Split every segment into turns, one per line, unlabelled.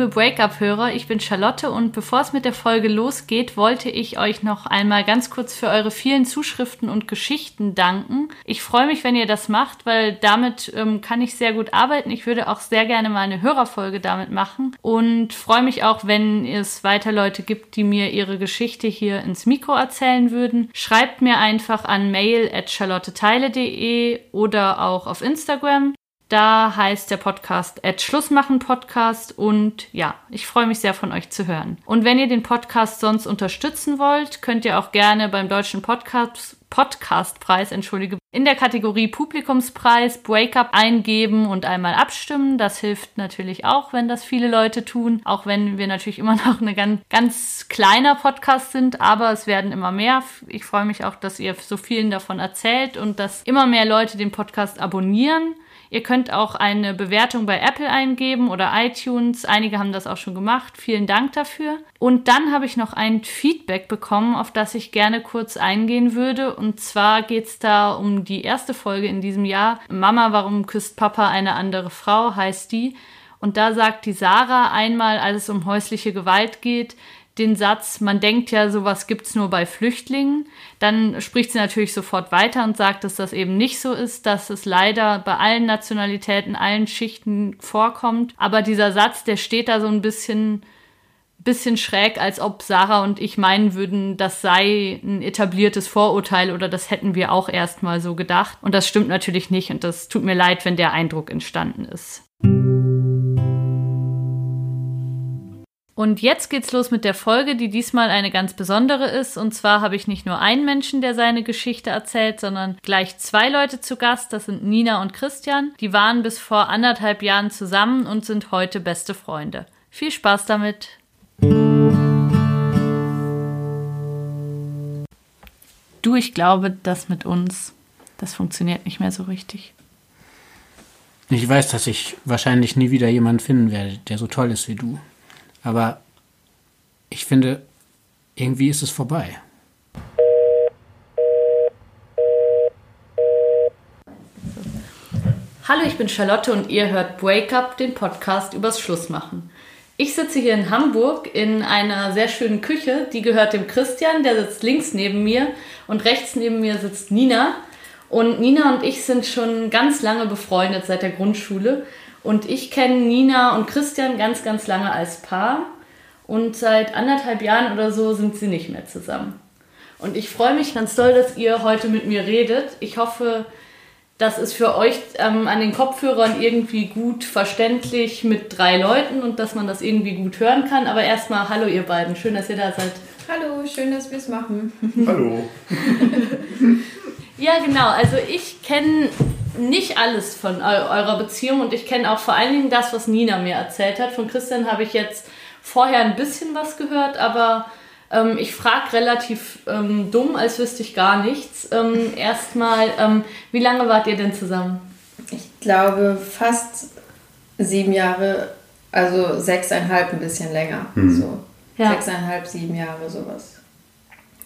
liebe Breakup-Hörer, ich bin Charlotte und bevor es mit der Folge losgeht, wollte ich euch noch einmal ganz kurz für eure vielen Zuschriften und Geschichten danken. Ich freue mich, wenn ihr das macht, weil damit ähm, kann ich sehr gut arbeiten. Ich würde auch sehr gerne mal eine Hörerfolge damit machen und freue mich auch, wenn es weiter Leute gibt, die mir ihre Geschichte hier ins Mikro erzählen würden. Schreibt mir einfach an mail at charlotteteile.de oder auch auf Instagram. Da heißt der Podcast at Schlussmachen Podcast und ja, ich freue mich sehr von euch zu hören. Und wenn ihr den Podcast sonst unterstützen wollt, könnt ihr auch gerne beim Deutschen Podcast Podcastpreis, entschuldige, in der Kategorie Publikumspreis Breakup eingeben und einmal abstimmen. Das hilft natürlich auch, wenn das viele Leute tun, auch wenn wir natürlich immer noch eine ganz, ganz kleiner Podcast sind, aber es werden immer mehr. Ich freue mich auch, dass ihr so vielen davon erzählt und dass immer mehr Leute den Podcast abonnieren. Ihr könnt auch eine Bewertung bei Apple eingeben oder iTunes. Einige haben das auch schon gemacht. Vielen Dank dafür. Und dann habe ich noch ein Feedback bekommen, auf das ich gerne kurz eingehen würde. Und zwar geht es da um die erste Folge in diesem Jahr. Mama, warum küsst Papa eine andere Frau, heißt die. Und da sagt die Sarah einmal, als es um häusliche Gewalt geht, den Satz, man denkt ja, sowas gibt es nur bei Flüchtlingen. Dann spricht sie natürlich sofort weiter und sagt, dass das eben nicht so ist, dass es leider bei allen Nationalitäten, allen Schichten vorkommt. Aber dieser Satz, der steht da so ein bisschen, bisschen schräg, als ob Sarah und ich meinen würden, das sei ein etabliertes Vorurteil oder das hätten wir auch erstmal so gedacht. Und das stimmt natürlich nicht und das tut mir leid, wenn der Eindruck entstanden ist. Und jetzt geht's los mit der Folge, die diesmal eine ganz besondere ist. Und zwar habe ich nicht nur einen Menschen, der seine Geschichte erzählt, sondern gleich zwei Leute zu Gast. Das sind Nina und Christian. Die waren bis vor anderthalb Jahren zusammen und sind heute beste Freunde. Viel Spaß damit! Du, ich glaube, das mit uns, das funktioniert nicht mehr so richtig.
Ich weiß, dass ich wahrscheinlich nie wieder jemanden finden werde, der so toll ist wie du. Aber ich finde, irgendwie ist es vorbei.
Hallo, ich bin Charlotte und ihr hört Break Up, den Podcast übers Schlussmachen. Ich sitze hier in Hamburg in einer sehr schönen Küche. Die gehört dem Christian, der sitzt links neben mir und rechts neben mir sitzt Nina. Und Nina und ich sind schon ganz lange befreundet seit der Grundschule. Und ich kenne Nina und Christian ganz, ganz lange als Paar. Und seit anderthalb Jahren oder so sind sie nicht mehr zusammen. Und ich freue mich ganz doll, dass ihr heute mit mir redet. Ich hoffe, das ist für euch ähm, an den Kopfhörern irgendwie gut verständlich mit drei Leuten und dass man das irgendwie gut hören kann. Aber erstmal, hallo ihr beiden, schön, dass ihr da seid.
Hallo, schön, dass wir es machen.
Hallo.
ja, genau. Also ich kenne nicht alles von eurer Beziehung und ich kenne auch vor allen Dingen das, was Nina mir erzählt hat. Von Christian habe ich jetzt vorher ein bisschen was gehört, aber ähm, ich frage relativ ähm, dumm, als wüsste ich gar nichts. Ähm, Erstmal, ähm, wie lange wart ihr denn zusammen?
Ich glaube fast sieben Jahre, also sechseinhalb, ein bisschen länger. Mhm. So. Ja. Sechseinhalb, sieben Jahre, sowas.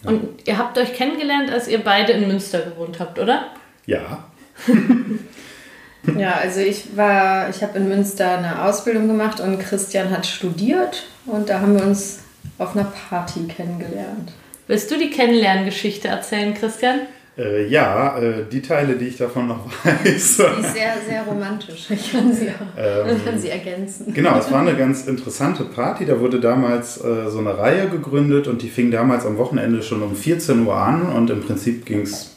Und ihr habt euch kennengelernt, als ihr beide in Münster gewohnt habt, oder?
Ja.
ja, also ich war, ich habe in Münster eine Ausbildung gemacht und Christian hat studiert und da haben wir uns auf einer Party kennengelernt.
Willst du die Kennenlerngeschichte erzählen, Christian?
Äh, ja, äh, die Teile, die ich davon noch weiß. Die ist
sehr, sehr romantisch. Ich kann sie, auch, ähm, kann sie ergänzen.
Genau, es war eine ganz interessante Party. Da wurde damals äh, so eine Reihe gegründet und die fing damals am Wochenende schon um 14 Uhr an und im Prinzip ging es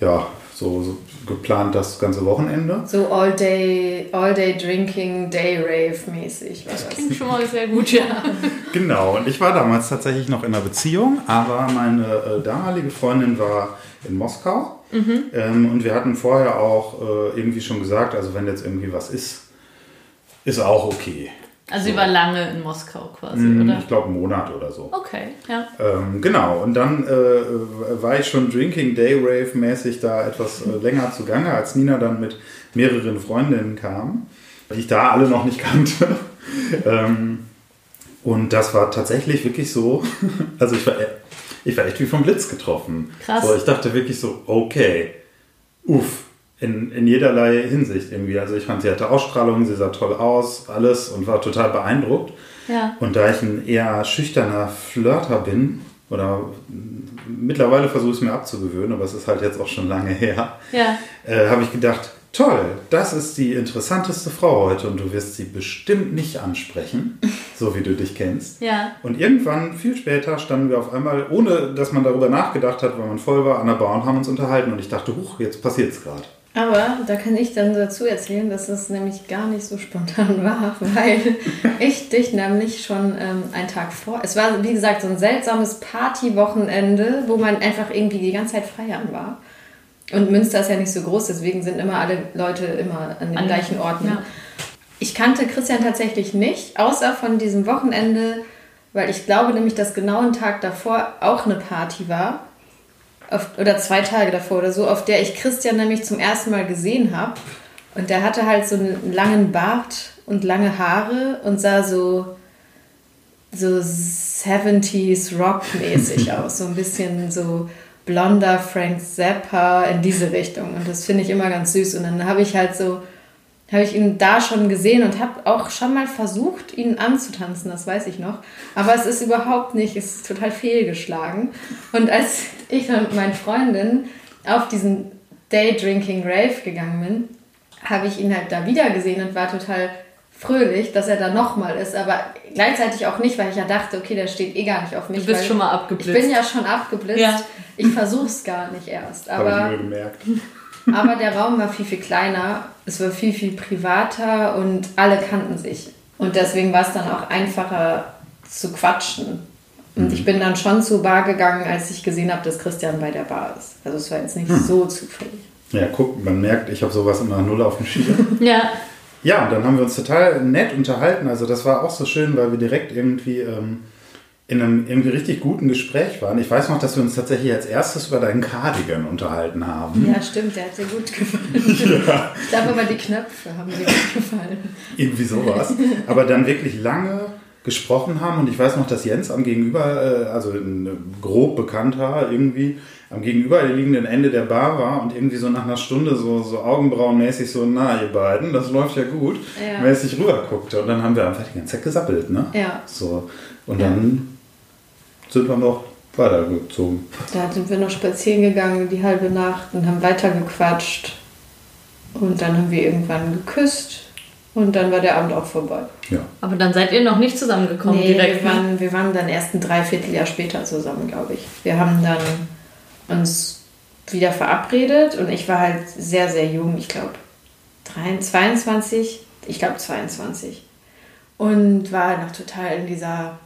ja, so, so geplant das ganze Wochenende.
So all day, all day drinking, day rave mäßig.
das, das klingt schon mal sehr gut, ja.
genau, und ich war damals tatsächlich noch in einer Beziehung, aber meine äh, damalige Freundin war in Moskau. Mhm. Ähm, und wir hatten vorher auch äh, irgendwie schon gesagt, also wenn jetzt irgendwie was ist, ist auch okay.
Also so. sie war lange in Moskau quasi,
mm,
oder?
Ich glaube einen Monat oder so.
Okay, ja.
Ähm, genau, und dann äh, war ich schon Drinking Day Rave mäßig da etwas äh, länger zugange, als Nina dann mit mehreren Freundinnen kam, die ich da alle noch nicht kannte. ähm, und das war tatsächlich wirklich so, also ich war, ich war echt wie vom Blitz getroffen. Krass. So, ich dachte wirklich so, okay, uff, in, in jederlei Hinsicht irgendwie. Also ich fand, sie hatte Ausstrahlung, sie sah toll aus, alles und war total beeindruckt.
Ja.
Und da ich ein eher schüchterner Flirter bin, oder mittlerweile versuche ich es mir abzugewöhnen, aber es ist halt jetzt auch schon lange her,
Ja.
äh, habe ich gedacht, toll, das ist die interessanteste Frau heute und du wirst sie bestimmt nicht ansprechen, so wie du dich kennst.
Ja.
Und irgendwann, viel später, standen wir auf einmal, ohne dass man darüber nachgedacht hat, weil man voll war, an der Bar und haben uns unterhalten und ich dachte, huch, jetzt passiert es gerade.
Aber da kann ich dann dazu erzählen, dass es nämlich gar nicht so spontan war, weil ich dich nämlich schon ähm, einen Tag vor. Es war, wie gesagt, so ein seltsames Partywochenende, wo man einfach irgendwie die ganze Zeit feiern war. Und Münster ist ja nicht so groß, deswegen sind immer alle Leute immer an den
An-
gleichen Orten.
ja.
Ich kannte Christian tatsächlich nicht, außer von diesem Wochenende, weil ich glaube nämlich, dass genau einen Tag davor auch eine Party war. Auf, oder zwei Tage davor oder so, auf der ich Christian nämlich zum ersten Mal gesehen habe. Und der hatte halt so einen langen Bart und lange Haare und sah so, so 70s Rock-mäßig aus. So ein bisschen so blonder Frank Zappa in diese Richtung. Und das finde ich immer ganz süß. Und dann habe ich halt so, habe ich ihn da schon gesehen und habe auch schon mal versucht, ihn anzutanzen, das weiß ich noch. Aber es ist überhaupt nicht, es ist total fehlgeschlagen. Und als ich dann mit meinen Freundinnen auf diesen Day Drinking Rave gegangen bin, habe ich ihn halt da wieder gesehen und war total fröhlich, dass er da nochmal ist, aber gleichzeitig auch nicht, weil ich ja dachte, okay, der steht eh gar nicht auf mich.
Du bist
weil
schon mal abgeblitzt.
Ich bin ja schon abgeblitzt.
Ja.
Ich versuche es gar nicht erst.
Habe ich
Aber
mir gemerkt.
Aber der Raum war viel, viel kleiner, es war viel, viel privater und alle kannten sich. Und deswegen war es dann auch einfacher zu quatschen. Und ich bin dann schon zur Bar gegangen, als ich gesehen habe, dass Christian bei der Bar ist. Also es war jetzt nicht so zufällig.
Ja, guck, man merkt, ich habe sowas immer null auf dem Schirm.
Ja.
Ja, und dann haben wir uns total nett unterhalten. Also das war auch so schön, weil wir direkt irgendwie ähm, in einem irgendwie richtig guten Gespräch waren. Ich weiß noch, dass wir uns tatsächlich als erstes über deinen Cardigan unterhalten haben.
Ja, stimmt, der hat dir gut gefallen. Ich glaube aber, die Knöpfe haben dir gut gefallen.
Irgendwie sowas. Aber dann wirklich lange gesprochen haben und ich weiß noch, dass Jens am Gegenüber, äh, also ein grob bekannter irgendwie, am gegenüberliegenden Ende der Bar war und irgendwie so nach einer Stunde so, so augenbrauenmäßig so, na ihr beiden, das läuft ja gut,
Ja.
mäßig rüber guckte und dann haben wir einfach die ganze Zeit gesappelt, ne?
Ja.
So. Und dann sind wir noch weitergezogen.
Da sind wir noch spazieren gegangen, die halbe Nacht und haben weitergequatscht. Und dann haben wir irgendwann geküsst und dann war der Abend auch vorbei.
Ja.
Aber dann seid ihr noch nicht zusammengekommen
Nee,
direkt.
wir
ne?
waren, wir waren dann erst ein Dreivierteljahr später zusammen, glaube ich. Wir haben dann uns wieder verabredet und ich war halt sehr, sehr jung, ich glaube 22, ich glaube 22. Und war noch total in dieser,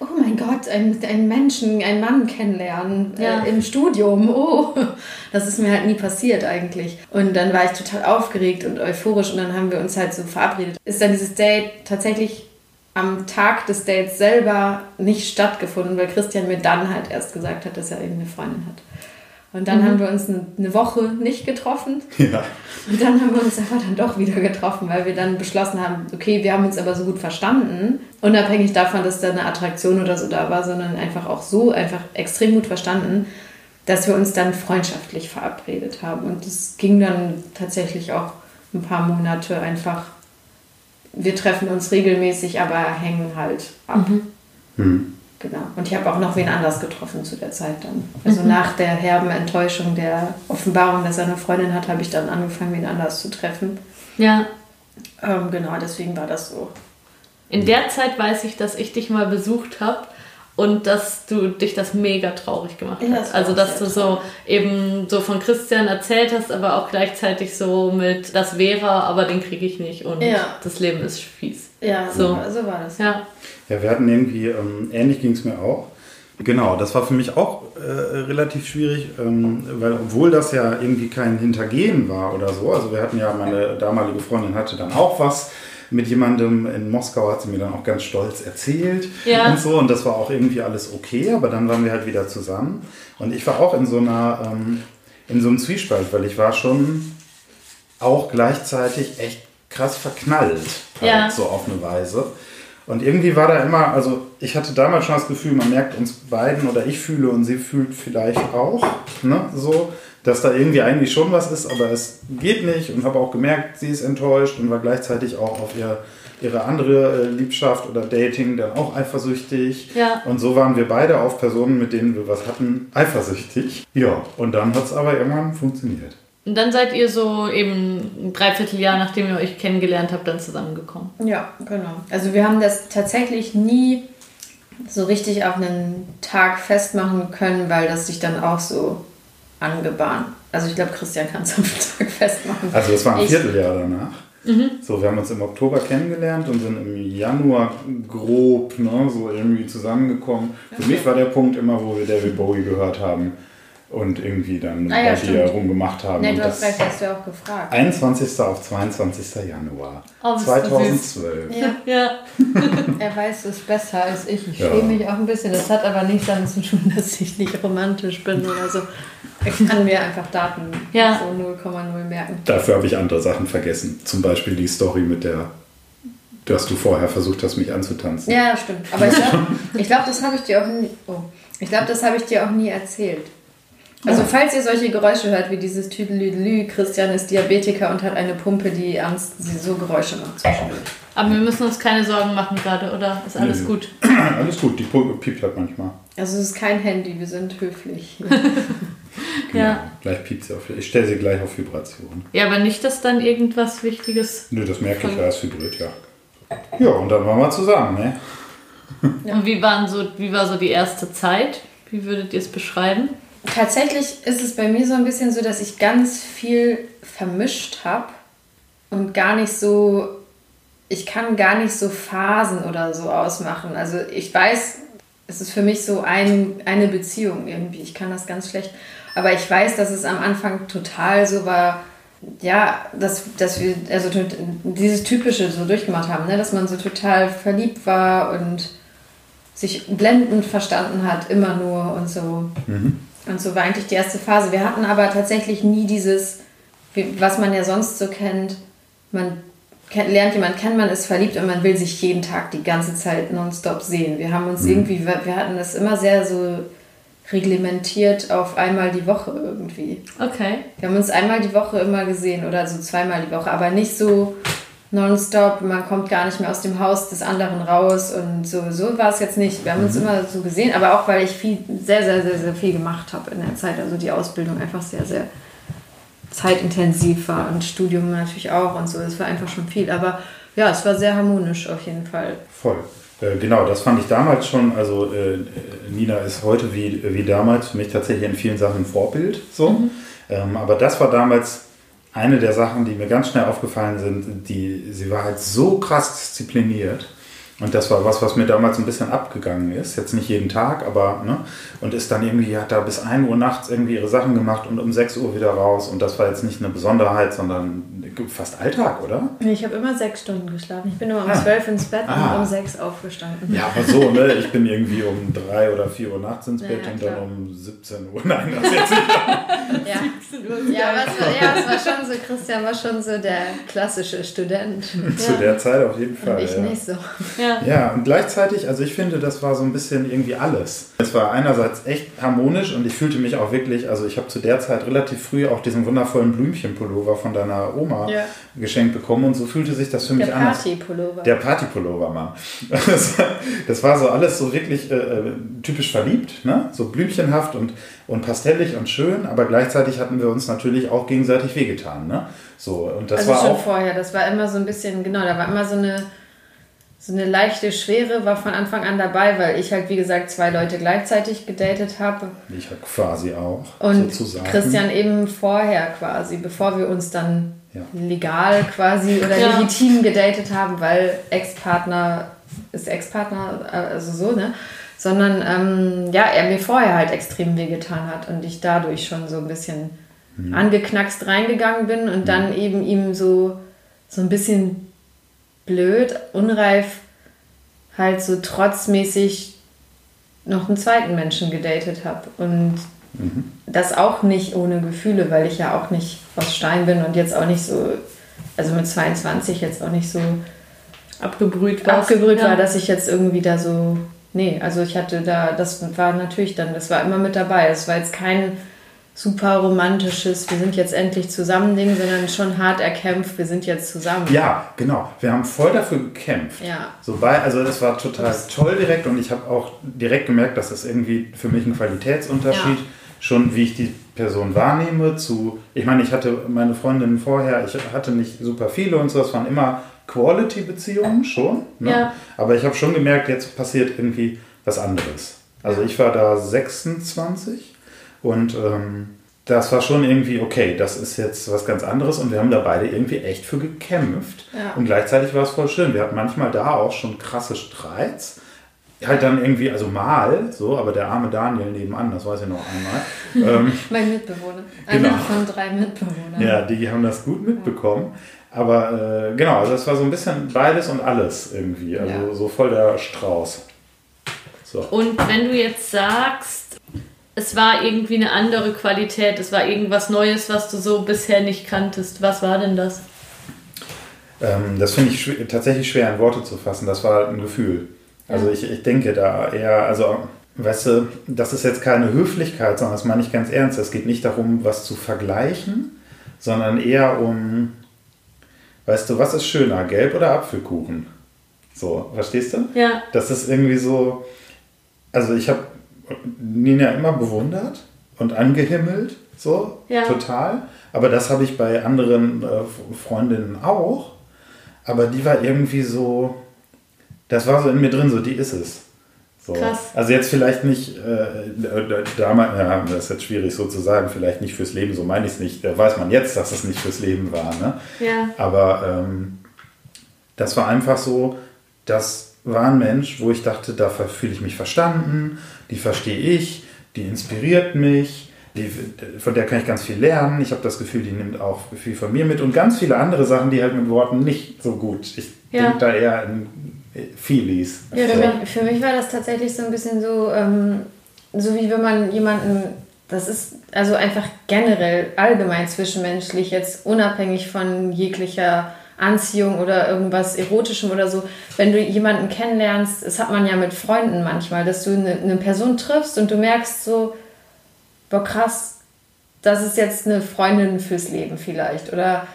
oh mein Gott, ein, ein Menschen, einen Mann kennenlernen
Ja.
äh, im Studium. Oh, das ist mir halt nie passiert eigentlich. Und dann war ich total aufgeregt und euphorisch und dann haben wir uns halt so verabredet. Ist dann dieses Date tatsächlich am Tag des Dates selber nicht stattgefunden, weil Christian mir dann halt erst gesagt hat, dass er eben eine Freundin hat. Und dann haben wir uns eine, Woche nicht getroffen.
Ja.
Und dann haben wir uns aber dann doch wieder getroffen, weil wir dann beschlossen haben, okay, wir haben uns aber so gut verstanden, unabhängig davon, dass da eine Attraktion oder so da war, sondern einfach auch so einfach extrem gut verstanden, dass wir uns dann freundschaftlich verabredet haben. Und es ging dann tatsächlich auch ein paar Monate einfach, wir treffen uns regelmäßig, aber hängen halt ab.
Hm.
Genau. Und ich habe auch noch wen anders getroffen zu der Zeit dann. Also nach der herben Enttäuschung der Offenbarung, dass er eine Freundin hat, habe ich dann angefangen, wen anders zu treffen.
Ja.
Ähm, genau, deswegen war das so.
In der Zeit weiß ich, dass ich dich mal besucht habe und dass du dich das mega traurig gemacht
Ja,
hast. Also, dass du so eben so von Christian erzählt hast, aber auch gleichzeitig so mit, das wäre, aber den kriege ich nicht und
Ja.
das Leben ist fies.
Ja,
So.
so war das.
Ja.
Ja, wir hatten irgendwie, ähm, ähnlich ging es mir auch. Genau, das war für mich auch äh, relativ schwierig, ähm, weil obwohl das ja irgendwie kein Hintergehen war oder so, also wir hatten ja, meine damalige Freundin hatte dann auch was mit jemandem in Moskau, hat sie mir dann auch ganz stolz erzählt
Ja.
und so und das war auch irgendwie alles okay, aber dann waren wir halt wieder zusammen und ich war auch in so einer, ähm, in so einem Zwiespalt, weil ich war schon auch gleichzeitig echt krass verknallt, halt
Ja.
so auf eine Weise. Und irgendwie war da immer, also ich hatte damals schon das Gefühl, man merkt uns beiden oder ich fühle und sie fühlt vielleicht auch, ne, so, dass da irgendwie eigentlich schon was ist, aber es geht nicht und habe auch gemerkt, sie ist enttäuscht und war gleichzeitig auch auf ihr, ihre andere äh, Liebschaft oder Dating dann auch eifersüchtig.
Ja.
Und so waren wir beide auf Personen, mit denen wir was hatten, eifersüchtig. Ja, und dann hat es aber irgendwann funktioniert.
Und dann seid ihr so eben ein Dreivierteljahr, nachdem ihr euch kennengelernt habt, dann zusammengekommen.
Ja, genau. Also wir haben das tatsächlich nie so richtig auf einen Tag festmachen können, weil das sich dann auch so angebahnt. Also ich glaube, Christian kann es auf den Tag festmachen.
Also das war ein
Ich-
Vierteljahr danach. So, wir haben uns im Oktober kennengelernt und sind im Januar grob ne, so irgendwie zusammengekommen. Für mich war der Punkt immer, wo wir David Bowie gehört haben und irgendwie dann
Ah ja,
bei dir
stimmt.
rumgemacht haben.
Nee,
und
du hast
das
recht, hast du ja auch gefragt.
21. auf 22. Januar
Oh, bist du
2012.
Ja,
Ja.
er weiß es besser als ich. Ich
Ja.
schäme mich auch ein bisschen. Das hat aber nichts damit zu tun, dass ich nicht romantisch bin oder so. Ich kann mir einfach Daten
Ja.
so 0,0 merken.
Dafür habe ich andere Sachen vergessen. Zum Beispiel die Story mit der, dass du vorher versucht hast, mich anzutanzen.
Ja, stimmt. Aber ich glaube, ich glaub, das habe ich dir auch nie. Oh. Ich glaube, das habe ich dir auch nie erzählt. Also falls ihr solche Geräusche hört, wie dieses Tüdelüdelü, Christian ist Diabetiker und hat eine Pumpe, die Angst, sie so Geräusche macht zwischendurch.
Aber wir müssen uns keine Sorgen machen gerade, oder? Ist alles
Nö.
gut?
Alles gut, die Pumpe piept halt manchmal.
Also es ist kein Handy, wir sind höflich.
Genau.
Ja.
Gleich piept sie auf. Ich stelle sie gleich auf Vibration.
Ja, aber nicht, dass dann irgendwas Wichtiges.
Nö, das merke ich ja, es vibriert, ja. Ja, und dann waren wir zusammen, ne?
Und wie, waren so, wie war so die erste Zeit? Wie würdet ihr es beschreiben?
Tatsächlich ist es bei mir so ein bisschen so, dass ich ganz viel vermischt habe und gar nicht so, ich kann gar nicht so Phasen oder so ausmachen. Also ich weiß, es ist für mich so ein, eine Beziehung irgendwie. Ich kann das ganz schlecht. Aber ich weiß, dass es am Anfang total so war, ja, dass, dass wir also dieses Typische so durchgemacht haben, ne? dass man so total verliebt war und sich blendend verstanden hat, immer nur und so. Und so war eigentlich die erste Phase. Wir hatten aber tatsächlich nie dieses, was man ja sonst so kennt. Man kennt, lernt jemanden kennen, man ist verliebt und man will sich jeden Tag die ganze Zeit nonstop sehen. Wir haben uns irgendwie, wir wir hatten das immer sehr so reglementiert auf einmal die Woche irgendwie.
Okay.
Wir haben uns einmal die Woche immer gesehen oder so zweimal die Woche, aber nicht so nonstop, man kommt gar nicht mehr aus dem Haus des anderen raus und so, so war es jetzt nicht. Wir haben uns immer so gesehen, aber auch weil ich viel, sehr, sehr, sehr, sehr viel gemacht habe in der Zeit. Also die Ausbildung einfach sehr, sehr zeitintensiv war und Studium natürlich auch und so. Es war einfach schon viel, aber ja, es war sehr harmonisch auf jeden Fall.
Voll. Äh, genau, das fand ich damals schon. Also äh, Nina ist heute wie, wie damals für mich tatsächlich in vielen Sachen ein Vorbild. So. Ähm, aber das war damals eine der Sachen, die mir ganz schnell aufgefallen sind. Die, sie war halt so krass diszipliniert. Und das war was, was mir damals ein bisschen abgegangen ist. Jetzt nicht jeden Tag, aber, ne? Und ist dann irgendwie, hat da bis 1 Uhr nachts irgendwie ihre Sachen gemacht und um 6 Uhr wieder raus. Und das war jetzt nicht eine Besonderheit, sondern fast Alltag, oder?
Ich habe immer sechs Stunden geschlafen. Ich bin immer um
Ah.
zwölf ins Bett
Ah.
und um sechs aufgestanden.
Ja, aber so, ne? Ich bin irgendwie um 3 oder 4 Uhr nachts ins
Ja,
Bett
ja,
und dann
klar.
um 17 Uhr. Nein, das jetzt nicht.
Ja, ja, aber es war, ja, es war schon so, Christian war schon so der klassische Student.
Zu der Zeit auf jeden Fall.
Und ich
ja.
nicht so.
Ja.
Ja, und gleichzeitig, also ich finde, das war so ein bisschen irgendwie alles. Es war einerseits echt harmonisch und ich fühlte mich auch wirklich, also ich habe zu der Zeit relativ früh auch diesen wundervollen Blümchenpullover von deiner Oma
Ja.
geschenkt bekommen und so fühlte sich das für mich
Der
anders.
Partypullover.
Der Partypullover, Mann. Das, war- das war so alles so wirklich äh, äh, typisch verliebt, ne? so blümchenhaft und, und pastellig und schön, aber gleichzeitig hatten wir uns natürlich auch gegenseitig wehgetan. Ne? So, und das
also
war
schon
auch.
vorher, das war immer so ein bisschen, genau, da war immer so eine, so eine leichte Schwere, war von Anfang an dabei, weil ich halt, wie gesagt, zwei Leute gleichzeitig gedatet habe.
Ich halt quasi auch.
Und
sozusagen.
Christian eben vorher quasi, bevor wir uns dann
Ja.
legal quasi oder
Ja.
legitim gedatet haben, weil Ex-Partner ist Ex-Partner, äh, also so, ne? Sondern ähm, ja, er mir vorher halt extrem wehgetan hat und ich dadurch schon so ein bisschen angeknackst reingegangen bin und dann eben ihm so, so ein bisschen blöd, unreif, halt so trotzmäßig noch einen zweiten Menschen gedatet habe. Und das auch nicht ohne Gefühle, weil ich ja auch nicht aus Stein bin und jetzt auch nicht so, also mit 22 jetzt auch nicht so
abgebrüht war.
Abgebrüht ja. war, dass ich jetzt irgendwie da so. Nee, also ich hatte da, das war natürlich dann, das war immer mit dabei. Es war jetzt kein super romantisches, wir sind jetzt endlich zusammen Ding, sondern schon hart erkämpft, wir sind jetzt zusammen.
Ja, genau. Wir haben voll dafür gekämpft.
Ja.
So bei, also das war total das toll direkt und ich habe auch direkt gemerkt, dass das irgendwie für mich ein Qualitätsunterschied ja. schon, wie ich die Person wahrnehme, zu, ich meine, ich hatte meine Freundinnen vorher, ich hatte nicht super viele und so, es waren immer Quality-Beziehungen schon. Ne? Ja. Aber ich habe schon gemerkt, jetzt passiert irgendwie was anderes. Also ich war da 26 und ähm, das war schon irgendwie, okay, das ist jetzt was ganz anderes und wir haben da beide irgendwie echt für gekämpft. Ja. Und gleichzeitig war es voll schön. Wir hatten manchmal da auch schon krasse Streits. Halt dann irgendwie, also mal, so, aber der arme Daniel nebenan, das weiß ich noch einmal.
ähm, mein Mitbewohner. Einer genau. von drei Mitbewohnern.
Ja, die haben das gut mitbekommen. Aber äh, genau, also das war so ein bisschen beides und alles irgendwie. Also ja. so voll der Strauß.
So. Und wenn du jetzt sagst, es war irgendwie eine andere Qualität, es war irgendwas Neues, was du so bisher nicht kanntest. Was war denn das?
Ähm, das finde ich schw tatsächlich schwer in Worte zu fassen. Das war ein Gefühl. Also ich, ich denke da eher, also weißt du, das ist jetzt keine Höflichkeit, sondern das meine ich ganz ernst. Es geht nicht darum, was zu vergleichen, sondern eher um, weißt du, was ist schöner, Gelb oder Apfelkuchen? So, verstehst du?
Ja.
Das ist irgendwie so, also ich habe Nina immer bewundert und angehimmelt, so ja. total. Aber das habe ich bei anderen äh, Freundinnen auch. Aber die war irgendwie so, das war so in mir drin, so die ist es. So.
Krass.
Also jetzt vielleicht nicht, äh, damals, ja, das ist jetzt schwierig so zu sagen, vielleicht nicht fürs Leben, so meine ich es nicht. Da weiß man jetzt, dass es nicht fürs Leben war. Ne?
Ja.
Aber ähm, das war einfach so, das war ein Mensch, wo ich dachte, da fühle ich mich verstanden die verstehe ich, die inspiriert mich, die, von der kann ich ganz viel lernen. Ich habe das Gefühl, die nimmt auch viel von mir mit und ganz viele andere Sachen, die halt mit Worten nicht so gut. Ich ja. denke da eher in Feelies.
Ja, für, mich, für mich war das tatsächlich so ein bisschen so, ähm, so wie wenn man jemanden, das ist also einfach generell allgemein zwischenmenschlich, jetzt unabhängig von jeglicher Anziehung oder irgendwas Erotischem oder so. Wenn du jemanden kennenlernst, das hat man ja mit Freunden manchmal, dass du eine, eine Person triffst und du merkst so, boah krass, das ist jetzt eine Freundin fürs Leben vielleicht oder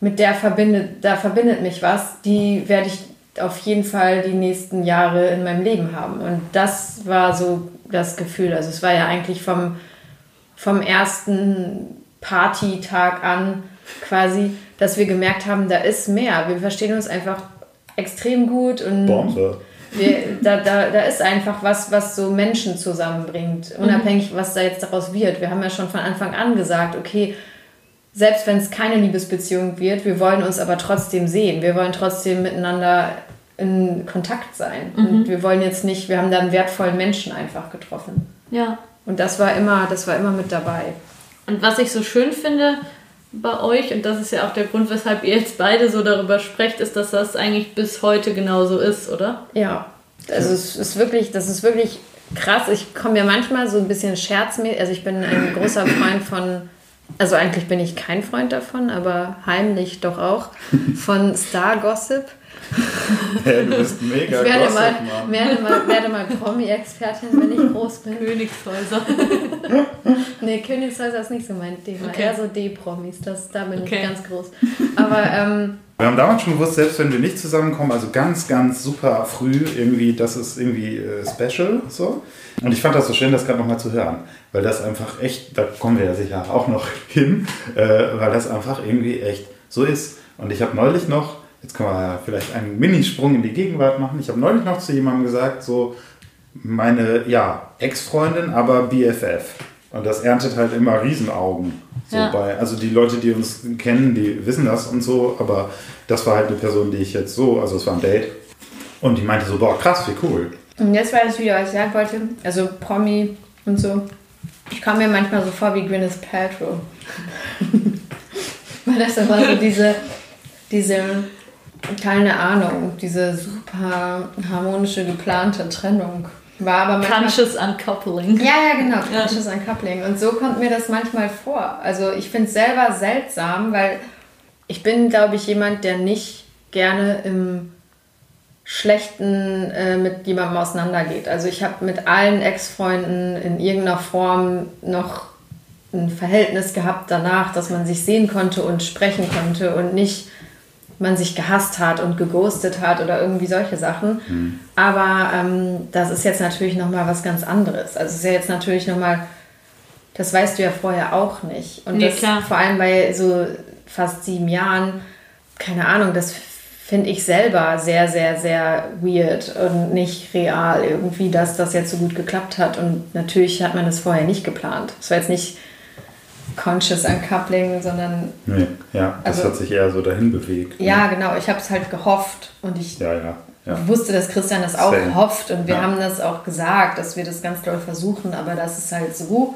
mit der verbindet, da verbindet mich was, die werde ich auf jeden Fall die nächsten Jahre in meinem Leben haben. Und das war so das Gefühl. Also es war ja eigentlich vom, vom ersten Partytag an quasi, dass wir gemerkt haben, da ist mehr. Wir verstehen uns einfach extrem gut und
Bombe.
Wir, da, da, da ist einfach was, was so Menschen zusammenbringt, mhm. unabhängig, was da jetzt daraus wird. Wir haben ja schon von Anfang an gesagt, okay, selbst wenn es keine Liebesbeziehung wird, wir wollen uns aber trotzdem sehen. Wir wollen trotzdem miteinander in Kontakt sein. Mhm. Und wir wollen jetzt nicht, wir haben da einen wertvollen Menschen einfach getroffen.
Ja.
Und das war immer, das war immer mit dabei.
Und was ich so schön finde, bei euch, und das ist ja auch der Grund, weshalb ihr jetzt beide so darüber sprecht, ist, dass das eigentlich bis heute genauso ist, oder?
Ja. Also es ist wirklich, das ist wirklich krass. Ich komme ja manchmal so ein bisschen scherzmäßig, also ich bin ein großer Freund von, also eigentlich bin ich kein Freund davon, aber heimlich doch auch, von Star Gossip.
Ja, du bist mega
Ich werde, Gossip, mal, werde mal, werde mal Promi-Expertin, wenn ich groß bin.
Königshäuser.
nee, Königshäuser ist nicht so mein Thema. Okay. Eher so D-Promis, da bin okay. ich ganz groß. Aber ähm,
wir haben damals schon gewusst, selbst wenn wir nicht zusammenkommen, also ganz, ganz super früh irgendwie, das ist irgendwie äh, special so. Und ich fand das so schön, das gerade nochmal zu hören, weil das einfach echt, da kommen wir ja sicher auch noch hin, äh, weil das einfach irgendwie echt so ist. Und ich habe neulich noch jetzt können wir vielleicht einen Minisprung in die Gegenwart machen. Ich habe neulich noch zu jemandem gesagt, so meine, ja, Ex-Freundin, aber BFF. Und das erntet halt immer Riesenaugen. So ja. bei, also die Leute, die uns kennen, die wissen das und so, aber das war halt eine Person, die ich jetzt so, also es war ein Date. Und die meinte so, boah, krass, wie cool.
Und jetzt war das wieder, was ich sagen wollte, also Promi und so. Ich komme mir manchmal so vor wie Gwyneth Paltrow. Weil das immer so diese, diese keine Ahnung, diese super harmonische, geplante Trennung war aber
manchmal... Conscious Uncoupling.
Ja, ja, genau, Conscious ja. Uncoupling. Und so kommt mir das manchmal vor. Also ich finde es selber seltsam, weil ich bin, glaube ich, jemand, der nicht gerne im schlechten äh, mit jemandem auseinandergeht. Also ich habe mit allen Ex-Freunden in irgendeiner Form noch ein Verhältnis gehabt danach, dass man sich sehen konnte und sprechen konnte und nicht man sich gehasst hat und geghostet hat oder irgendwie solche Sachen. Mhm. Aber ähm, das ist jetzt natürlich nochmal was ganz anderes. Also es ist ja jetzt natürlich nochmal, das weißt du ja vorher auch nicht. Und
nee,
das
klar.
vor allem bei so fast sieben Jahren, keine Ahnung, das finde ich selber sehr, sehr, sehr weird und nicht real irgendwie, dass das jetzt so gut geklappt hat. Und natürlich hat man das vorher nicht geplant. Es war jetzt nicht Conscious Uncoupling, sondern.
Nee, ja, das
Also-
hat sich eher so dahin bewegt. ne?
Ja, genau. Ich habe es halt gehofft und ich
Ja, ja. ja.
wusste, dass Christian das auch
Same.
hofft und wir haben das auch gesagt, dass wir das ganz doll versuchen, aber dass es halt so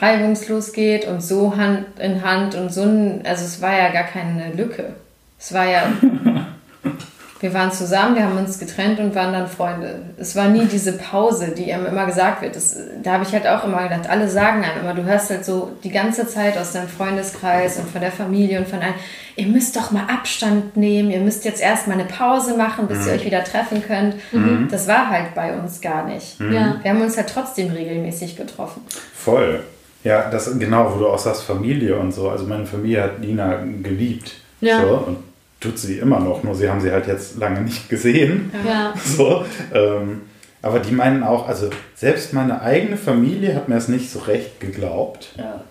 reibungslos geht und so Hand in Hand und so ein, also es war ja gar keine Lücke. Es war ja, wir waren zusammen, wir haben uns getrennt und waren dann Freunde. Es war nie diese Pause, die einem immer gesagt wird. Das, da habe ich halt auch immer gedacht, alle sagen einem immer, du hörst halt so die ganze Zeit aus deinem Freundeskreis und von der Familie und von allen, ihr müsst doch mal Abstand nehmen, ihr müsst jetzt erst mal eine Pause machen, bis ihr euch wieder treffen könnt. Das war halt bei uns gar nicht.
Ja.
Wir haben uns halt trotzdem regelmäßig getroffen.
Voll. Ja, das genau, wo du auch sagst, Familie und so. Also meine Familie hat Nina geliebt.
Ja.
So, und tut sie immer noch, nur sie haben sie halt jetzt lange nicht gesehen.
Ja.
So, ähm, aber die meinen auch, also selbst meine eigene Familie hat mir das nicht so recht geglaubt.
Ja.